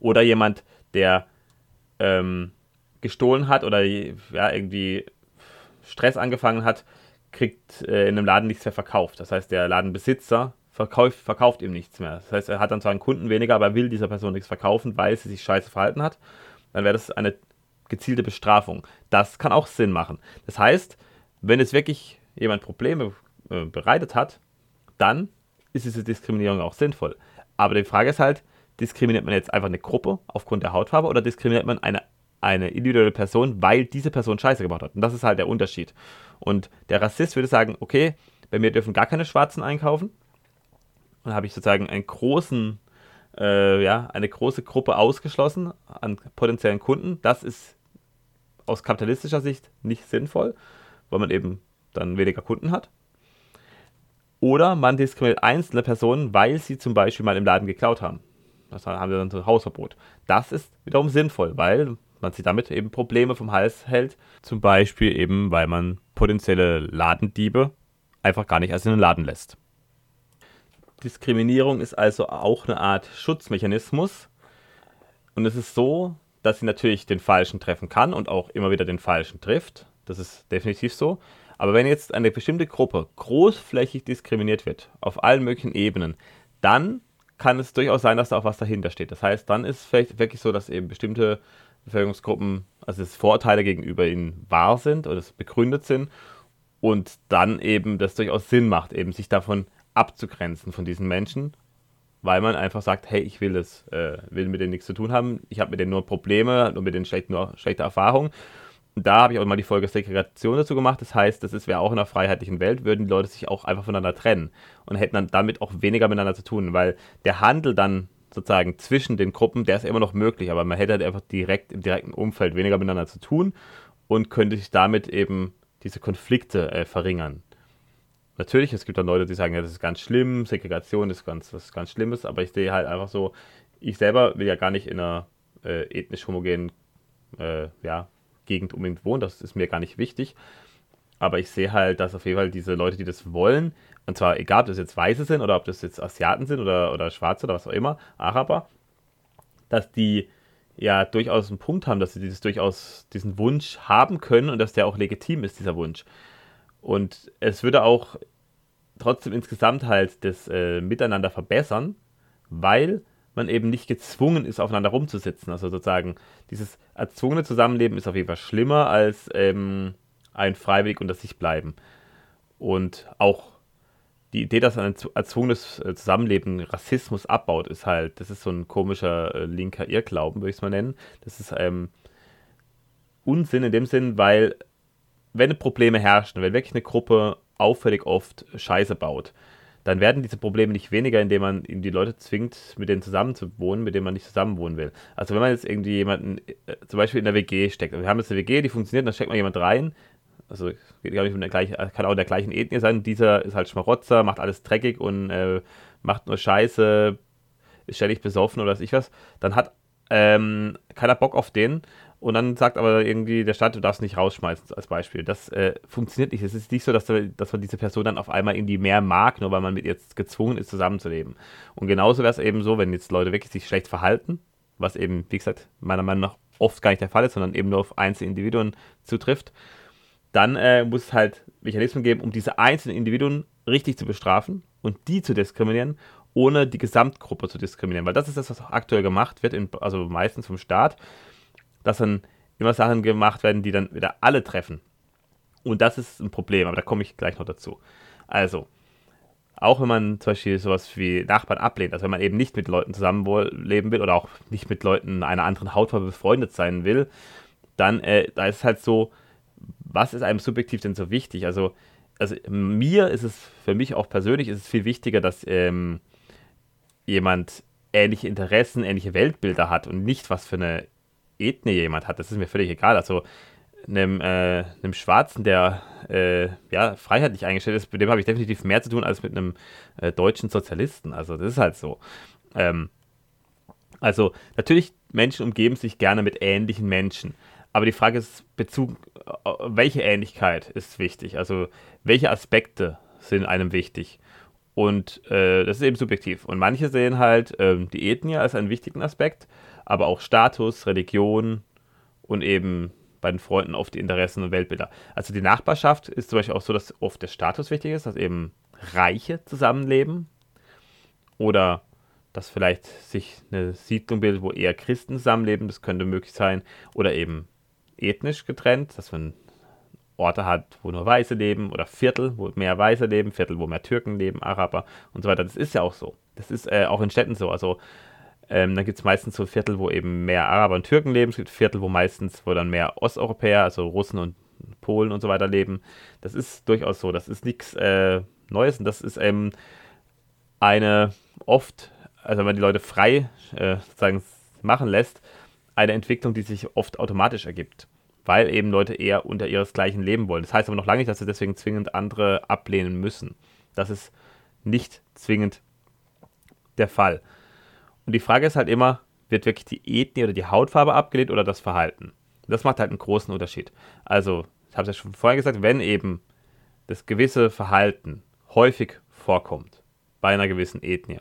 Oder jemand, der ähm, gestohlen hat oder ja, irgendwie Stress angefangen hat, kriegt äh, in einem Laden nichts mehr verkauft. Das heißt, der Ladenbesitzer verkauft, verkauft ihm nichts mehr. Das heißt, er hat dann zwar einen Kunden weniger, aber will dieser Person nichts verkaufen, weil sie sich scheiße verhalten hat. Dann wäre das eine gezielte Bestrafung. Das kann auch Sinn machen. Das heißt, wenn es wirklich jemand Probleme äh, bereitet hat, dann ist diese Diskriminierung auch sinnvoll. Aber die Frage ist halt, diskriminiert man jetzt einfach eine Gruppe aufgrund der Hautfarbe oder diskriminiert man eine, eine individuelle Person, weil diese Person Scheiße gemacht hat? Und das ist halt der Unterschied. Und der Rassist würde sagen, okay, bei mir dürfen gar keine Schwarzen einkaufen. Dann habe ich sozusagen einen großen, äh, ja, eine große Gruppe ausgeschlossen an potenziellen Kunden. Das ist aus kapitalistischer Sicht nicht sinnvoll, weil man eben dann weniger Kunden hat. Oder man diskriminiert einzelne Personen, weil sie zum Beispiel mal im Laden geklaut haben. Das haben wir dann so ein Hausverbot. Das ist wiederum sinnvoll, weil man sich damit eben Probleme vom Hals hält. Zum Beispiel eben, weil man potenzielle Ladendiebe einfach gar nicht erst in den Laden lässt. Diskriminierung ist also auch eine Art Schutzmechanismus. Und es ist so, dass sie natürlich den Falschen treffen kann und auch immer wieder den Falschen trifft. Das ist definitiv so. Aber wenn jetzt eine bestimmte Gruppe großflächig diskriminiert wird, auf allen möglichen Ebenen, dann kann es durchaus sein, dass da auch was dahinter steht. Das heißt, dann ist es vielleicht wirklich so, dass eben bestimmte Bevölkerungsgruppen, also dass Vorteile gegenüber ihnen wahr sind oder begründet sind und dann eben das durchaus Sinn macht, eben sich davon abzugrenzen von diesen Menschen, weil man einfach sagt, hey, ich will das, äh, will mit denen nichts zu tun haben, ich habe mit denen nur Probleme und mit denen schlecht, nur schlechte Erfahrungen. Und da habe ich auch mal die Folge Segregation dazu gemacht. Das heißt, das wäre auch in einer freiheitlichen Welt, würden die Leute sich auch einfach voneinander trennen und hätten dann damit auch weniger miteinander zu tun, weil der Handel dann sozusagen zwischen den Gruppen, der ist immer noch möglich, aber man hätte halt einfach direkt im direkten Umfeld weniger miteinander zu tun und könnte sich damit eben diese Konflikte äh, verringern. Natürlich, es gibt dann Leute, die sagen, ja, das ist ganz schlimm, Segregation ist ganz, was ganz Schlimmes, aber ich sehe halt einfach so, ich selber will ja gar nicht in einer äh, ethnisch homogenen äh, ja, Gegend unbedingt wohnen, das ist mir gar nicht wichtig. Aber ich sehe halt, dass auf jeden Fall diese Leute, die das wollen, und zwar egal, ob das jetzt Weiße sind oder ob das jetzt Asiaten sind oder, oder Schwarze oder was auch immer, Araber, dass die ja durchaus einen Punkt haben, dass sie dieses durchaus diesen Wunsch haben können und dass der auch legitim ist, dieser Wunsch. Und es würde auch trotzdem insgesamt halt das äh, Miteinander verbessern, weil man eben nicht gezwungen ist, aufeinander rumzusitzen. Also sozusagen, dieses erzwungene Zusammenleben ist auf jeden Fall schlimmer als ähm, ein freiwillig unter sich bleiben. Und auch die Idee, dass ein erzwungenes äh, Zusammenleben Rassismus abbaut, ist halt, das ist so ein komischer äh, linker Irrglauben, würde ich es mal nennen. Das ist ähm, Unsinn in dem Sinn, weil wenn Probleme herrschen, wenn wirklich eine Gruppe auffällig oft Scheiße baut, dann werden diese Probleme nicht weniger, indem man die Leute zwingt, mit denen zusammenzuwohnen, mit denen man nicht zusammenwohnen will. Also wenn man jetzt irgendwie jemanden, äh, zum Beispiel in der WG steckt, wir haben jetzt eine WG, die funktioniert, dann steckt man jemand rein, also geht gar nicht der gleichen, kann auch der gleichen Ethnie sein, dieser ist halt Schmarotzer, macht alles dreckig und äh, macht nur Scheiße, ist ständig besoffen oder was ich was, dann hat ähm, keiner Bock auf den und dann sagt aber irgendwie der Staat, du darfst nicht rausschmeißen, als Beispiel. Das äh, funktioniert nicht. Es ist nicht so, dass, dass man diese Person dann auf einmal irgendwie mehr mag, nur weil man mit ihr jetzt gezwungen ist, zusammenzuleben. Und genauso wäre es eben so, wenn jetzt Leute wirklich sich schlecht verhalten, was eben, wie gesagt, meiner Meinung nach oft gar nicht der Fall ist, sondern eben nur auf einzelne Individuen zutrifft, dann äh, muss es halt Mechanismen geben, um diese einzelnen Individuen richtig zu bestrafen und die zu diskriminieren, ohne die Gesamtgruppe zu diskriminieren. Weil das ist das, was aktuell gemacht wird, in, also meistens vom Staat dass dann immer Sachen gemacht werden, die dann wieder alle treffen. Und das ist ein Problem, aber da komme ich gleich noch dazu. Also, auch wenn man zum Beispiel sowas wie Nachbarn ablehnt, also wenn man eben nicht mit Leuten zusammenleben will oder auch nicht mit Leuten einer anderen Hautfarbe befreundet sein will, dann äh, da ist es halt so, was ist einem subjektiv denn so wichtig? Also, also mir ist es, für mich auch persönlich, ist es viel wichtiger, dass ähm, jemand ähnliche Interessen, ähnliche Weltbilder hat und nicht was für eine Ethnie jemand hat, das ist mir völlig egal. Also einem, äh, einem Schwarzen, der äh, ja, freiheitlich eingestellt ist, mit dem habe ich definitiv mehr zu tun als mit einem äh, deutschen Sozialisten. Also das ist halt so. Ähm, also natürlich, Menschen umgeben sich gerne mit ähnlichen Menschen. Aber die Frage ist, Bezug, äh, welche Ähnlichkeit ist wichtig? Also welche Aspekte sind einem wichtig? Und äh, das ist eben subjektiv. Und manche sehen halt ähm, die Ethnie als einen wichtigen Aspekt aber auch Status, Religion und eben bei den Freunden oft die Interessen und Weltbilder. Also die Nachbarschaft ist zum Beispiel auch so, dass oft der Status wichtig ist, dass eben Reiche zusammenleben oder dass vielleicht sich eine Siedlung bildet, wo eher Christen zusammenleben, das könnte möglich sein, oder eben ethnisch getrennt, dass man Orte hat, wo nur Weiße leben oder Viertel, wo mehr Weiße leben, Viertel, wo mehr Türken leben, Araber und so weiter. Das ist ja auch so. Das ist äh, auch in Städten so. Also ähm, dann gibt es meistens so Viertel, wo eben mehr Araber und Türken leben. Es gibt Viertel, wo meistens, wo dann mehr Osteuropäer, also Russen und Polen und so weiter leben. Das ist durchaus so. Das ist nichts äh, Neues und das ist ähm, eine oft, also wenn man die Leute frei äh, sozusagen machen lässt, eine Entwicklung, die sich oft automatisch ergibt weil eben Leute eher unter ihresgleichen leben wollen. Das heißt aber noch lange nicht, dass sie deswegen zwingend andere ablehnen müssen. Das ist nicht zwingend der Fall. Und die Frage ist halt immer, wird wirklich die Ethnie oder die Hautfarbe abgelehnt oder das Verhalten? Das macht halt einen großen Unterschied. Also, ich habe es ja schon vorher gesagt, wenn eben das gewisse Verhalten häufig vorkommt bei einer gewissen Ethnie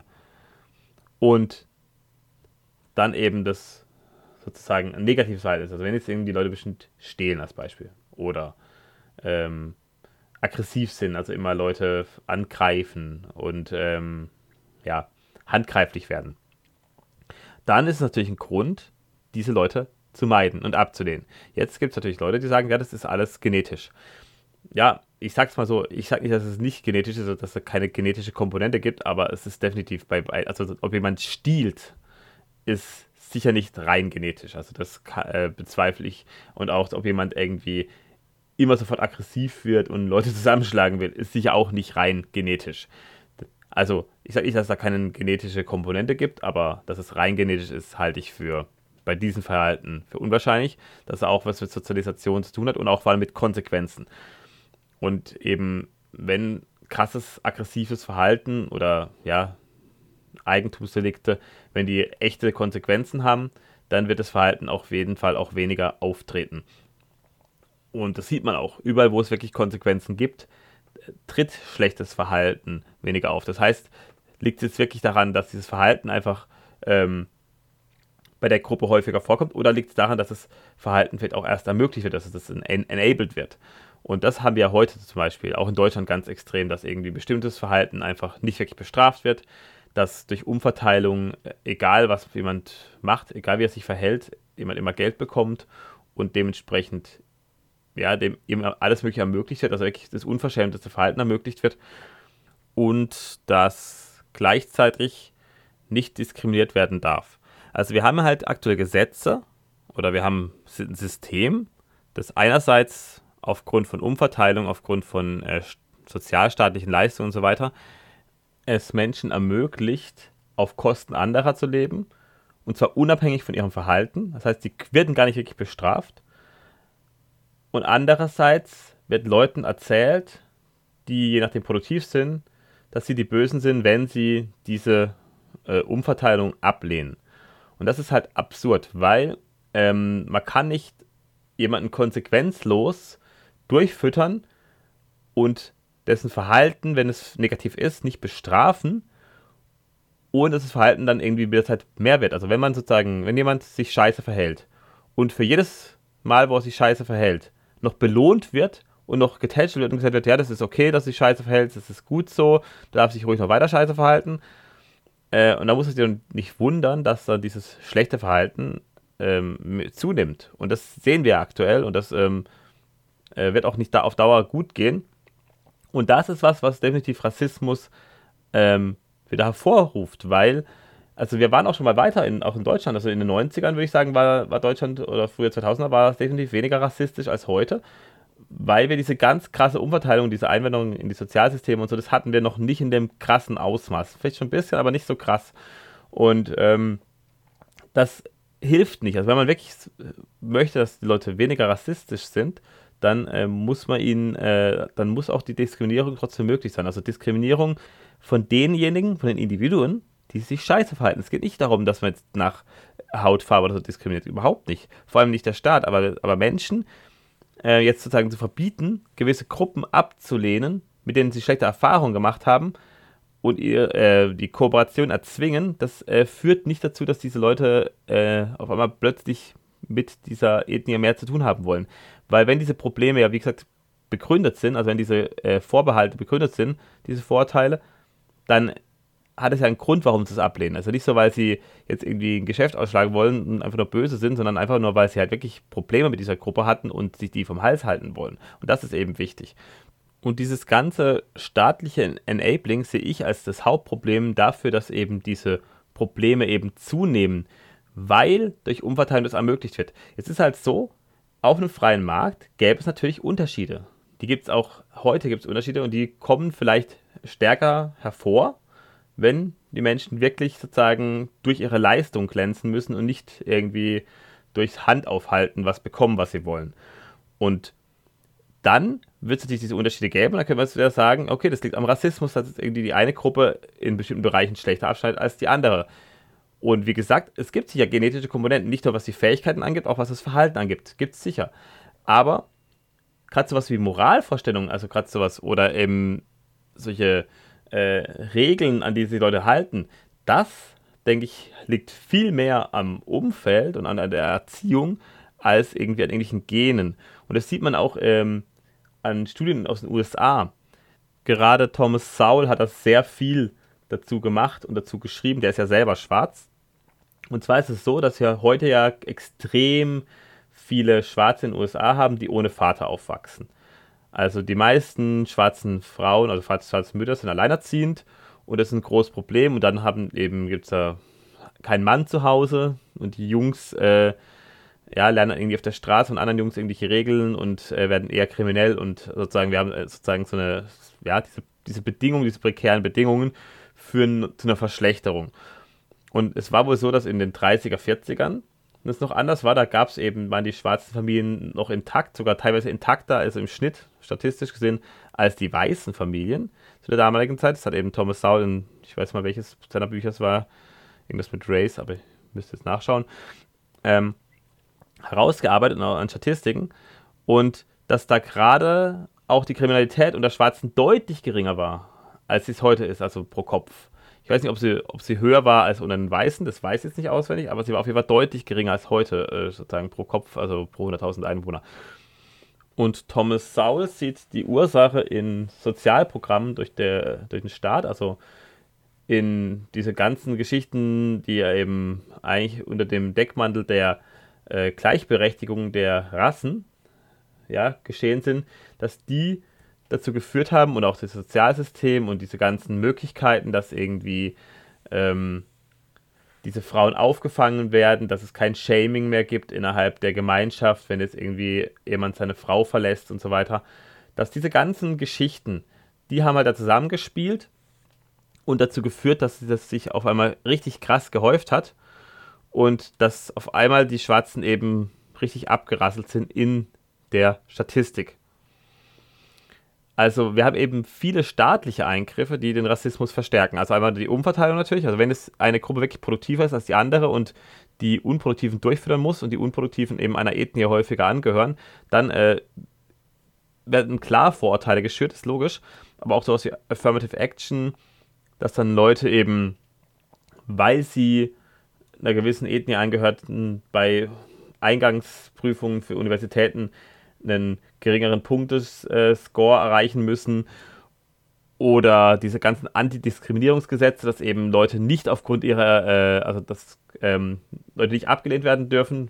und dann eben das sozusagen ein negatives Verhalten ist. Also wenn jetzt irgendwie die Leute bestimmt stehlen als Beispiel oder ähm, aggressiv sind, also immer Leute angreifen und ähm, ja, handgreiflich werden, dann ist es natürlich ein Grund, diese Leute zu meiden und abzulehnen. Jetzt gibt es natürlich Leute, die sagen, ja, das ist alles genetisch. Ja, ich sag's mal so, ich sag nicht, dass es nicht genetisch ist, dass es keine genetische Komponente gibt, aber es ist definitiv bei, also ob jemand stiehlt, ist sicher nicht rein genetisch. Also das äh, bezweifle ich. Und auch, ob jemand irgendwie immer sofort aggressiv wird und Leute <laughs> zusammenschlagen will, ist sicher auch nicht rein genetisch. Also ich sage nicht, dass es da keine genetische Komponente gibt, aber dass es rein genetisch ist, halte ich für bei diesem Verhalten für unwahrscheinlich, dass er auch was mit Sozialisation zu tun hat und auch vor allem mit Konsequenzen. Und eben, wenn krasses aggressives Verhalten oder ja, Eigentumsdelikte, wenn die echte Konsequenzen haben, dann wird das Verhalten auf jeden Fall auch weniger auftreten. Und das sieht man auch. Überall, wo es wirklich Konsequenzen gibt, tritt schlechtes Verhalten weniger auf. Das heißt, liegt es wirklich daran, dass dieses Verhalten einfach ähm, bei der Gruppe häufiger vorkommt oder liegt es daran, dass das Verhalten vielleicht auch erst ermöglicht wird, dass es das enabled wird? Und das haben wir heute zum Beispiel, auch in Deutschland ganz extrem, dass irgendwie bestimmtes Verhalten einfach nicht wirklich bestraft wird, dass durch Umverteilung, äh, egal was jemand macht, egal wie er sich verhält, jemand immer Geld bekommt und dementsprechend ja, dem immer alles Mögliche ermöglicht wird, also wirklich das unverschämteste Verhalten ermöglicht wird und dass gleichzeitig nicht diskriminiert werden darf. Also wir haben halt aktuell Gesetze oder wir haben ein System, das einerseits aufgrund von Umverteilung, aufgrund von äh, sozialstaatlichen Leistungen und so weiter es Menschen ermöglicht, auf Kosten anderer zu leben. Und zwar unabhängig von ihrem Verhalten. Das heißt, sie werden gar nicht wirklich bestraft. Und andererseits wird Leuten erzählt, die je nachdem produktiv sind, dass sie die Bösen sind, wenn sie diese äh, Umverteilung ablehnen. Und das ist halt absurd, weil ähm, man kann nicht jemanden konsequenzlos durchfüttern und dessen Verhalten, wenn es negativ ist, nicht bestrafen, ohne dass das Verhalten dann irgendwie wieder halt mehr wird. Also wenn man sozusagen, wenn jemand sich scheiße verhält und für jedes Mal, wo er sich scheiße verhält, noch belohnt wird und noch getätschelt wird und gesagt wird, ja, das ist okay, dass du dich scheiße verhältst, das ist gut so, du darfst dich ruhig noch weiter scheiße verhalten. Äh, und da muss es dir nicht wundern, dass dann dieses schlechte Verhalten ähm, zunimmt. Und das sehen wir aktuell und das ähm, äh, wird auch nicht da auf Dauer gut gehen. Und das ist was, was definitiv Rassismus ähm, wieder hervorruft, weil, also wir waren auch schon mal weiter, in, auch in Deutschland, also in den 90ern würde ich sagen, war, war Deutschland oder früher 2000er war es definitiv weniger rassistisch als heute, weil wir diese ganz krasse Umverteilung, diese Einwendung in die Sozialsysteme und so, das hatten wir noch nicht in dem krassen Ausmaß. Vielleicht schon ein bisschen, aber nicht so krass. Und ähm, das hilft nicht. Also wenn man wirklich möchte, dass die Leute weniger rassistisch sind, dann äh, muss man ihnen, äh, dann muss auch die Diskriminierung trotzdem möglich sein. Also Diskriminierung von denjenigen, von den Individuen, die sich scheiße verhalten. Es geht nicht darum, dass man jetzt nach Hautfarbe oder so diskriminiert. Überhaupt nicht. Vor allem nicht der Staat, aber, aber Menschen äh, jetzt sozusagen zu verbieten, gewisse Gruppen abzulehnen, mit denen sie schlechte Erfahrungen gemacht haben und ihr, äh, die Kooperation erzwingen, das äh, führt nicht dazu, dass diese Leute äh, auf einmal plötzlich mit dieser Ethnie mehr zu tun haben wollen. Weil wenn diese Probleme ja, wie gesagt, begründet sind, also wenn diese äh, Vorbehalte begründet sind, diese Vorteile, dann hat es ja einen Grund, warum sie es ablehnen. Also nicht so, weil sie jetzt irgendwie ein Geschäft ausschlagen wollen und einfach nur böse sind, sondern einfach nur, weil sie halt wirklich Probleme mit dieser Gruppe hatten und sich die vom Hals halten wollen. Und das ist eben wichtig. Und dieses ganze staatliche Enabling sehe ich als das Hauptproblem dafür, dass eben diese Probleme eben zunehmen, weil durch Umverteilung das ermöglicht wird. Jetzt ist halt so, auf einem freien Markt gäbe es natürlich Unterschiede. Die gibt es auch heute, gibt es Unterschiede und die kommen vielleicht stärker hervor, wenn die Menschen wirklich sozusagen durch ihre Leistung glänzen müssen und nicht irgendwie durchs Handaufhalten was bekommen, was sie wollen. Und dann wird es natürlich diese Unterschiede geben und dann können wir wieder sagen, okay, das liegt am Rassismus, dass irgendwie die eine Gruppe in bestimmten Bereichen schlechter abschneidet als die andere. Und wie gesagt, es gibt sicher genetische Komponenten, nicht nur was die Fähigkeiten angeht, auch was das Verhalten angeht. Gibt es sicher. Aber gerade sowas wie Moralvorstellungen, also gerade sowas oder eben solche äh, Regeln, an die sich Leute halten, das, denke ich, liegt viel mehr am Umfeld und an der Erziehung als irgendwie an irgendwelchen Genen. Und das sieht man auch ähm, an Studien aus den USA. Gerade Thomas Sowell hat das sehr viel dazu gemacht und dazu geschrieben. Der ist ja selber schwarz. Und zwar ist es so, dass wir heute ja extrem viele Schwarze in den USA haben, die ohne Vater aufwachsen. Also die meisten schwarzen Frauen, also schwarze Mütter sind alleinerziehend und das ist ein großes Problem. Und dann haben eben, gibt es da keinen Mann zu Hause und die Jungs äh, ja, lernen irgendwie auf der Straße von anderen Jungs irgendwelche Regeln und äh, werden eher kriminell und sozusagen, wir haben äh, sozusagen so eine, ja, diese, diese Bedingungen, diese prekären Bedingungen führen zu einer Verschlechterung. Und es war wohl so, dass in den 30er, 40ern das noch anders war, da gab es eben, waren die schwarzen Familien noch intakt, sogar teilweise intakter, also im Schnitt, statistisch gesehen, als die weißen Familien zu der damaligen Zeit. Das hat eben Thomas Sowell in, ich weiß mal welches seiner Bücher es war, irgendwas mit Race, aber ich müsste jetzt nachschauen, ähm, herausgearbeitet an Statistiken und dass da gerade auch die Kriminalität unter Schwarzen deutlich geringer war, als sie es heute ist, also pro Kopf. Ich weiß nicht, ob sie, ob sie höher war als unter den Weißen, das weiß ich jetzt nicht auswendig, aber sie war auf jeden Fall deutlich geringer als heute, äh, sozusagen pro Kopf, also pro 100.000 Einwohner. Und Thomas Sowell sieht die Ursache in Sozialprogrammen durch, der, durch den Staat, also in diese ganzen Geschichten, die er eben eigentlich unter dem Deckmantel der äh, Gleichberechtigung der Rassen ja, geschehen sind, dass die dazu geführt haben und auch das Sozialsystem und diese ganzen Möglichkeiten, dass irgendwie ähm, diese Frauen aufgefangen werden, dass es kein Shaming mehr gibt innerhalb der Gemeinschaft, wenn jetzt irgendwie jemand seine Frau verlässt und so weiter. Dass diese ganzen Geschichten, die haben halt da zusammengespielt und dazu geführt, dass das sich auf einmal richtig krass gehäuft hat und dass auf einmal die Schwarzen eben richtig abgerasselt sind in der Statistik. Also wir haben eben viele staatliche Eingriffe, die den Rassismus verstärken. Also einmal die Umverteilung natürlich. Also wenn es eine Gruppe wirklich produktiver ist als die andere und die Unproduktiven durchführen muss und die Unproduktiven eben einer Ethnie häufiger angehören, dann äh, werden klar Vorurteile geschürt, ist logisch. Aber auch sowas wie Affirmative Action, dass dann Leute eben, weil sie einer gewissen Ethnie angehörten, bei Eingangsprüfungen für Universitäten einen geringeren Punktescore erreichen müssen. Oder diese ganzen Antidiskriminierungsgesetze, dass eben Leute nicht aufgrund ihrer, äh, also dass ähm, Leute nicht abgelehnt werden dürfen.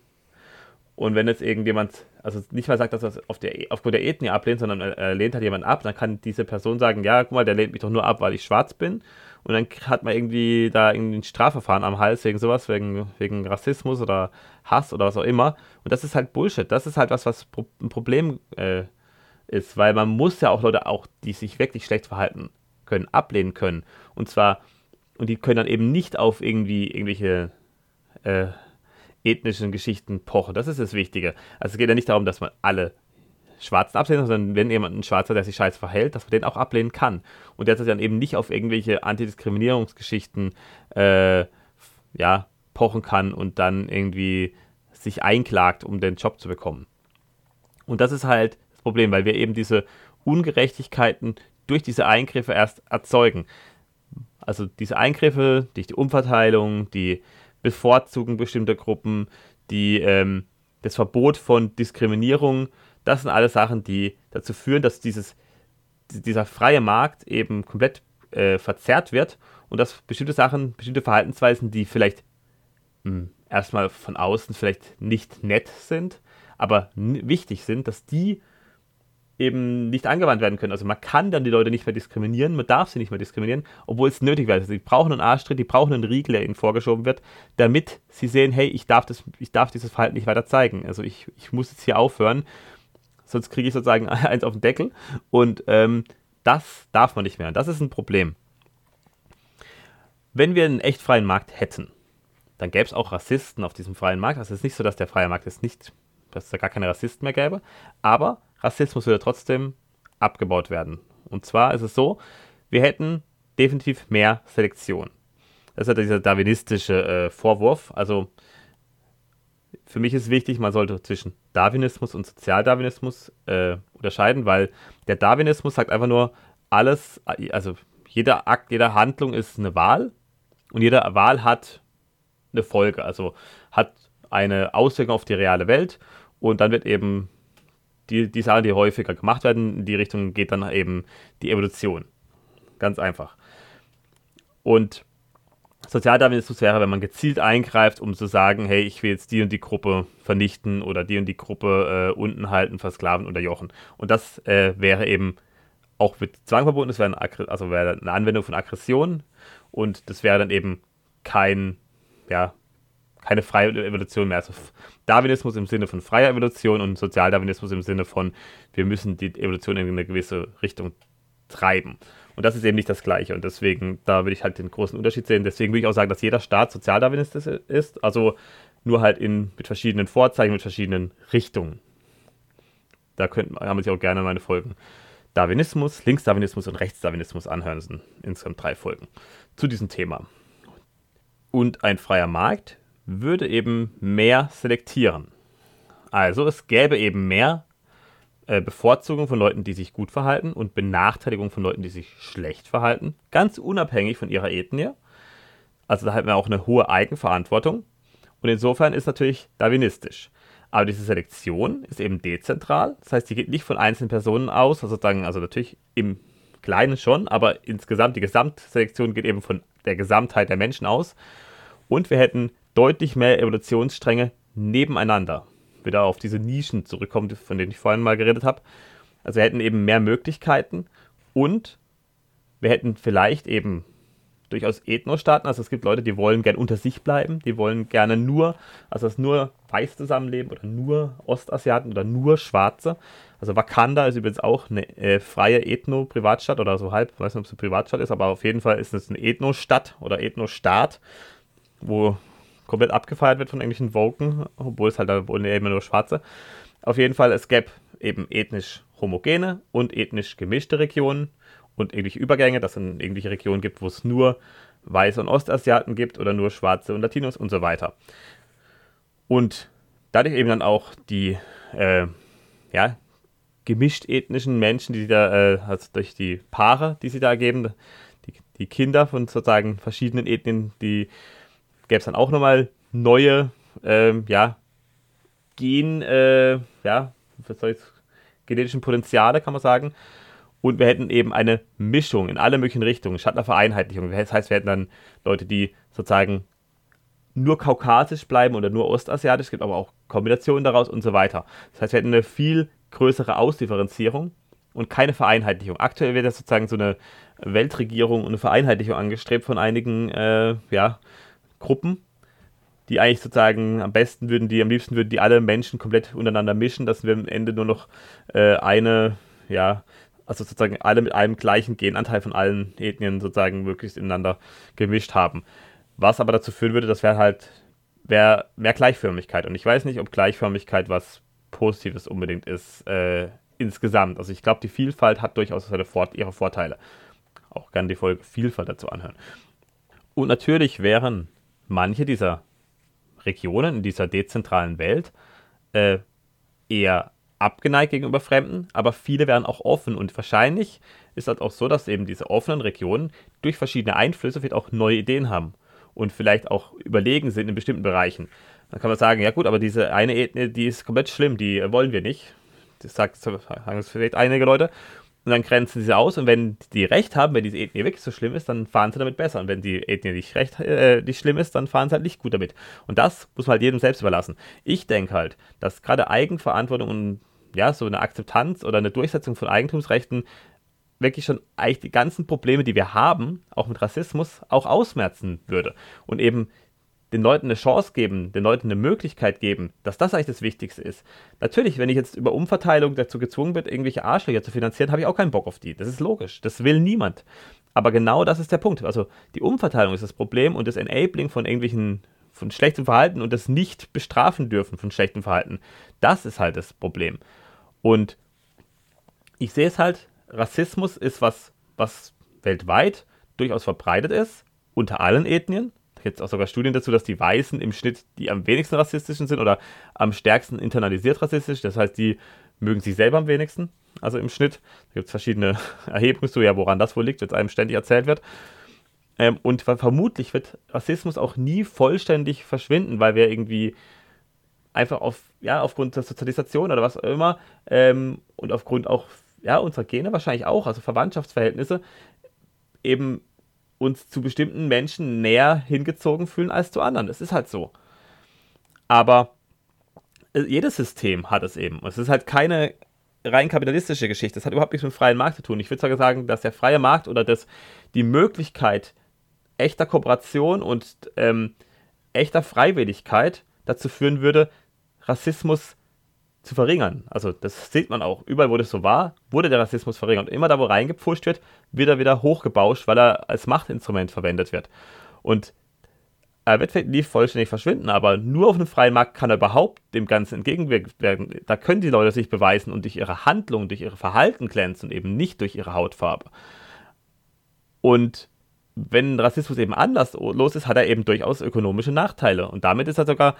Und wenn jetzt irgendjemand, also nicht mal sagt, dass er auf der, aufgrund der Ethnie ablehnt, sondern er lehnt halt jemand ab, dann kann diese Person sagen, ja, guck mal, der lehnt mich doch nur ab, weil ich schwarz bin. Und dann hat man irgendwie da irgendwie ein Strafverfahren am Hals wegen sowas, wegen, wegen Rassismus oder Hass oder was auch immer. Und das ist halt Bullshit. Das ist halt was, was ein Problem äh, ist, weil man muss ja auch Leute auch, die sich wirklich schlecht verhalten können, ablehnen können. Und zwar, und die können dann eben nicht auf irgendwie irgendwelche äh, ethnischen Geschichten pochen. Das ist das Wichtige. Also es geht ja nicht darum, dass man alle Schwarzen ablehnen, sondern wenn jemand ein Schwarzer, der sich scheiße verhält, dass man den auch ablehnen kann. Und der sich dann eben nicht auf irgendwelche Antidiskriminierungsgeschichten äh, ja, pochen kann und dann irgendwie sich einklagt, um den Job zu bekommen. Und das ist halt das Problem, weil wir eben diese Ungerechtigkeiten durch diese Eingriffe erst erzeugen. Also diese Eingriffe durch die Umverteilung, die Bevorzugung bestimmter Gruppen, die ähm, das Verbot von Diskriminierung, das sind alles Sachen, die dazu führen, dass dieses, dieser freie Markt eben komplett äh, verzerrt wird und dass bestimmte Sachen, bestimmte Verhaltensweisen, die vielleicht mh, hm, erstmal von außen vielleicht nicht nett sind, aber wichtig sind, dass die eben nicht angewandt werden können. Also man kann dann die Leute nicht mehr diskriminieren, man darf sie nicht mehr diskriminieren, obwohl es nötig wäre. Also brauchen einen Arschtritt, die brauchen einen Riegel, der ihnen vorgeschoben wird, damit sie sehen, hey, ich darf, das, ich darf dieses Verhalten nicht weiter zeigen. Also ich, ich muss jetzt hier aufhören, sonst kriege ich sozusagen <laughs> eins auf den Deckel. Und ähm, das darf man nicht mehr. Das ist ein Problem. Wenn wir einen echt freien Markt hätten, dann gäbe es auch Rassisten auf diesem freien Markt. Also es ist nicht so, dass der freie Markt es nicht, dass es da gar keine Rassisten mehr gäbe, aber Rassismus würde trotzdem abgebaut werden. Und zwar ist es so, wir hätten definitiv mehr Selektion. Das ist ja dieser darwinistische äh, Vorwurf. Also für mich ist wichtig, man sollte zwischen Darwinismus und Sozialdarwinismus äh, unterscheiden, weil der Darwinismus sagt einfach nur, alles, also jeder Akt, jede Handlung ist eine Wahl und jede Wahl hat eine Folge, also hat eine Auswirkung auf die reale Welt und dann wird eben die, die Sachen, die häufiger gemacht werden, in die Richtung geht dann eben die Evolution. Ganz einfach. Und Sozialdarwinismus wäre, wenn man gezielt eingreift, um zu sagen, hey, ich will jetzt die und die Gruppe vernichten oder die und die Gruppe äh, unten halten, versklaven, unterjochen. Und das äh, wäre eben auch mit Zwang verbunden, das wäre eine, also wäre eine Anwendung von Aggression und das wäre dann eben kein, ja, keine freie Evolution mehr. Also Darwinismus im Sinne von freier Evolution und Sozialdarwinismus im Sinne von, wir müssen die Evolution in eine gewisse Richtung treiben. Und das ist eben nicht das Gleiche. Und deswegen, da würde ich halt den großen Unterschied sehen. Deswegen würde ich auch sagen, dass jeder Staat sozialdarwinistisch ist. Also nur halt in, mit verschiedenen Vorzeichen, mit verschiedenen Richtungen. Da könnten, haben sich auch gerne meine Folgen Darwinismus, Linksdarwinismus und Rechtsdarwinismus anhören. Sind insgesamt drei Folgen zu diesem Thema. Und ein freier Markt würde eben mehr selektieren. Also es gäbe eben mehr äh, Bevorzugung von Leuten, die sich gut verhalten und Benachteiligung von Leuten, die sich schlecht verhalten, ganz unabhängig von ihrer Ethnie. Also da hätten wir auch eine hohe Eigenverantwortung. Und insofern ist natürlich darwinistisch. Aber diese Selektion ist eben dezentral. Das heißt, die geht nicht von einzelnen Personen aus, also sozusagen, also natürlich im Kleinen schon, aber insgesamt, die Gesamtselektion geht eben von der Gesamtheit der Menschen aus. Und wir hätten deutlich mehr Evolutionsstränge nebeneinander wieder auf diese Nischen zurückkommt, von denen ich vorhin mal geredet habe. Also wir hätten eben mehr Möglichkeiten und wir hätten vielleicht eben durchaus Ethnostaaten. Also es gibt Leute, die wollen gern unter sich bleiben, die wollen gerne nur, also das nur weiß zusammenleben oder nur Ostasiaten oder nur Schwarze. Also Wakanda ist übrigens auch eine äh, freie Ethno-Privatstadt oder so halb, ich weiß nicht, ob es eine Privatstadt ist, aber auf jeden Fall ist es eine Ethnostadt oder Ethnostaat, wo komplett abgefeiert wird von englischen Woken, obwohl es halt immer nur Schwarze. Auf jeden Fall, es gäbe eben ethnisch homogene und ethnisch gemischte Regionen und irgendwelche Übergänge, dass es irgendwelche Regionen gibt, wo es nur Weiße und Ostasiaten gibt oder nur Schwarze und Latinos und so weiter. Und dadurch eben dann auch die, äh, ja, gemischt ethnischen Menschen, die da, äh, also durch die Paare, die sie da ergeben, die, die Kinder von sozusagen verschiedenen Ethnien, die gäbe es dann auch nochmal neue, ähm, ja, Gen, äh, ja, was soll ich, genetischen Potenziale, kann man sagen. Und wir hätten eben eine Mischung in alle möglichen Richtungen, statt einer Vereinheitlichung. Das heißt, wir hätten dann Leute, die sozusagen nur kaukasisch bleiben oder nur ostasiatisch, es gibt aber auch Kombinationen daraus und so weiter. Das heißt, wir hätten eine viel größere Ausdifferenzierung und keine Vereinheitlichung. Aktuell wird ja sozusagen so eine Weltregierung und eine Vereinheitlichung angestrebt von einigen äh, ja, Gruppen, die eigentlich sozusagen am besten würden, die am liebsten würden die alle Menschen komplett untereinander mischen, dass wir am Ende nur noch äh, eine, ja, also sozusagen alle mit einem gleichen Genanteil von allen Ethnien sozusagen möglichst ineinander gemischt haben. Was aber dazu führen würde, dass wir halt wäre mehr Gleichförmigkeit. Und ich weiß nicht, ob Gleichförmigkeit was Positives unbedingt ist äh, insgesamt. Also ich glaube, die Vielfalt hat durchaus seine Vor ihre Vorteile. Auch gerne die Folge Vielfalt dazu anhören. Und natürlich wären manche dieser Regionen in dieser dezentralen Welt äh, eher abgeneigt gegenüber Fremden, aber viele wären auch offen und wahrscheinlich ist halt auch so, dass eben diese offenen Regionen durch verschiedene Einflüsse vielleicht auch neue Ideen haben. und vielleicht auch überlegen sind in bestimmten Bereichen. Dann kann man sagen, ja gut, aber diese eine Ethnie, die ist komplett schlimm, die wollen wir nicht. Das sagen vielleicht einige Leute. Und dann grenzen sie aus und wenn die recht haben, wenn diese Ethnie wirklich so schlimm ist, dann fahren sie damit besser. Und wenn die Ethnie nicht recht, äh, nicht schlimm ist, dann fahren sie halt nicht gut damit. Und das muss man halt jedem selbst überlassen. Ich denke halt, dass gerade Eigenverantwortung und ja, so eine Akzeptanz oder eine Durchsetzung von Eigentumsrechten wirklich schon eigentlich die ganzen Probleme, die wir haben, auch mit Rassismus, auch ausmerzen würde. Und eben den Leuten eine Chance geben, den Leuten eine Möglichkeit geben, dass das eigentlich das Wichtigste ist. Natürlich, wenn ich jetzt über Umverteilung dazu gezwungen bin, irgendwelche Arschlöcher zu finanzieren, habe ich auch keinen Bock auf die. Das ist logisch. Das will niemand. Aber genau das ist der Punkt. Also die Umverteilung ist das Problem und das Enabling von irgendwelchen von schlechtem Verhalten und das nicht bestrafen dürfen von schlechtem Verhalten. Das ist halt das Problem. Und ich sehe es halt, Rassismus ist was, was weltweit durchaus verbreitet ist, unter allen Ethnien es auch sogar Studien dazu, dass die Weißen im Schnitt die am wenigsten rassistischen sind oder am stärksten internalisiert rassistisch. Das heißt, die mögen sich selber am wenigsten, also im Schnitt. Da gibt es verschiedene <laughs> Erhebungen zu, ja, woran das wohl liegt, wenn es einem ständig erzählt wird. Ähm, und vermutlich wird Rassismus auch nie vollständig verschwinden, weil wir irgendwie einfach auf, ja, aufgrund der Sozialisation oder was auch immer ähm, und aufgrund auch ja, unserer Gene wahrscheinlich auch, also Verwandtschaftsverhältnisse, eben uns zu bestimmten Menschen näher hingezogen fühlen als zu anderen. Das ist halt so. Aber äh, jedes System hat es eben. Es ist halt keine rein kapitalistische Geschichte. Das hat überhaupt nichts mit dem freien Markt zu tun. Ich würde sogar sagen, dass der freie Markt oder das, die Möglichkeit echter Kooperation und ähm, echter Freiwilligkeit dazu führen würde, Rassismus zu verringern. Also das sieht man auch. Überall, wo das so war, wurde der Rassismus verringert. Und immer da, wo reingepfuscht wird, wird er wieder hochgebauscht, weil er als Machtinstrument verwendet wird. Und er wird nie vollständig verschwinden, aber nur auf einem freien Markt kann er überhaupt dem Ganzen entgegenwirken werden. Da können die Leute sich beweisen und durch ihre Handlung, durch ihre Verhalten glänzen und eben nicht durch ihre Hautfarbe. Und wenn Rassismus eben anlasslos ist, hat er eben durchaus ökonomische Nachteile. Und damit ist er sogar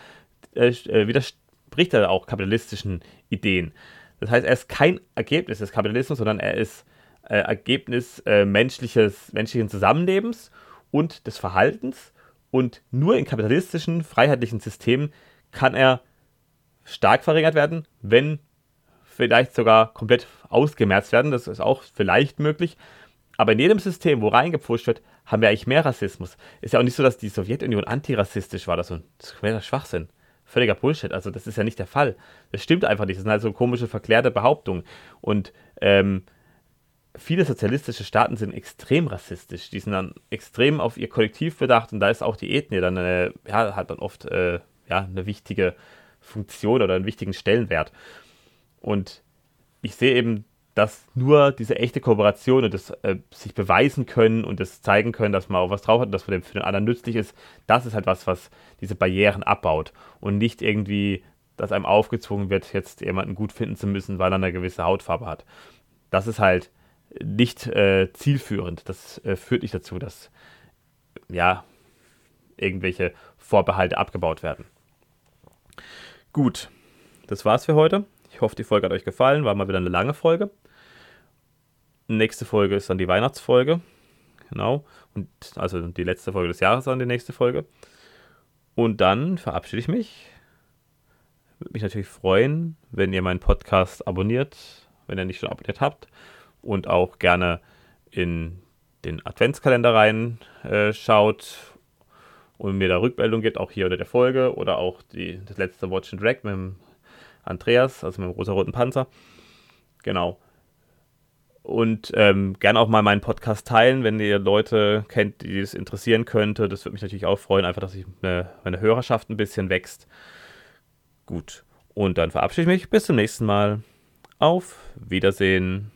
äh, äh wieder widerspricht er auch kapitalistischen Ideen. Das heißt, er ist kein Ergebnis des Kapitalismus, sondern er ist äh, Ergebnis äh, menschliches, menschlichen Zusammenlebens und des Verhaltens. Und nur in kapitalistischen, freiheitlichen Systemen kann er stark verringert werden, wenn vielleicht sogar komplett ausgemerzt werden. Das ist auch vielleicht möglich. Aber in jedem System, wo reingepfuscht wird, haben wir eigentlich mehr Rassismus. Ist ja auch nicht so, dass die Sowjetunion antirassistisch war. Das ist ein Schwachsinn völliger Bullshit. Also das ist ja nicht der Fall. Das stimmt einfach nicht. Das sind halt so komische, verklärte Behauptungen. Und ähm, viele sozialistische Staaten sind extrem rassistisch. Die sind dann extrem auf ihr Kollektiv bedacht und da ist auch die Ethnie dann, äh, ja, hat dann oft äh, ja, eine wichtige Funktion oder einen wichtigen Stellenwert. Und ich sehe eben dass nur diese echte Kooperation und das äh, sich beweisen können und das zeigen können, dass man auch was drauf hat und dass man für den anderen nützlich ist, das ist halt was, was diese Barrieren abbaut und nicht irgendwie, dass einem aufgezwungen wird, jetzt jemanden gut finden zu müssen, weil er eine gewisse Hautfarbe hat. Das ist halt nicht äh, zielführend. Das äh, führt nicht dazu, dass ja irgendwelche Vorbehalte abgebaut werden. Gut, das war's für heute. Ich hoffe, die Folge hat euch gefallen. War mal wieder eine lange Folge. Nächste Folge ist dann die Weihnachtsfolge. Genau. Und also die letzte Folge des Jahres dann die nächste Folge. Und dann verabschiede ich mich. Würde mich natürlich freuen, wenn ihr meinen Podcast abonniert, wenn ihr nicht schon abonniert habt. Und auch gerne in den Adventskalender reinschaut äh, und mir da Rückmeldung gibt, auch hier unter der Folge oder auch die, das letzte Watch and Drag mit dem Andreas, also mit dem rosa-roten Panzer. Genau. Und ähm, gerne auch mal meinen Podcast teilen, wenn ihr Leute kennt, die es interessieren könnte. Das würde mich natürlich auch freuen, einfach, dass ich eine, meine Hörerschaft ein bisschen wächst. Gut. Und dann verabschiede ich mich. Bis zum nächsten Mal. Auf Wiedersehen.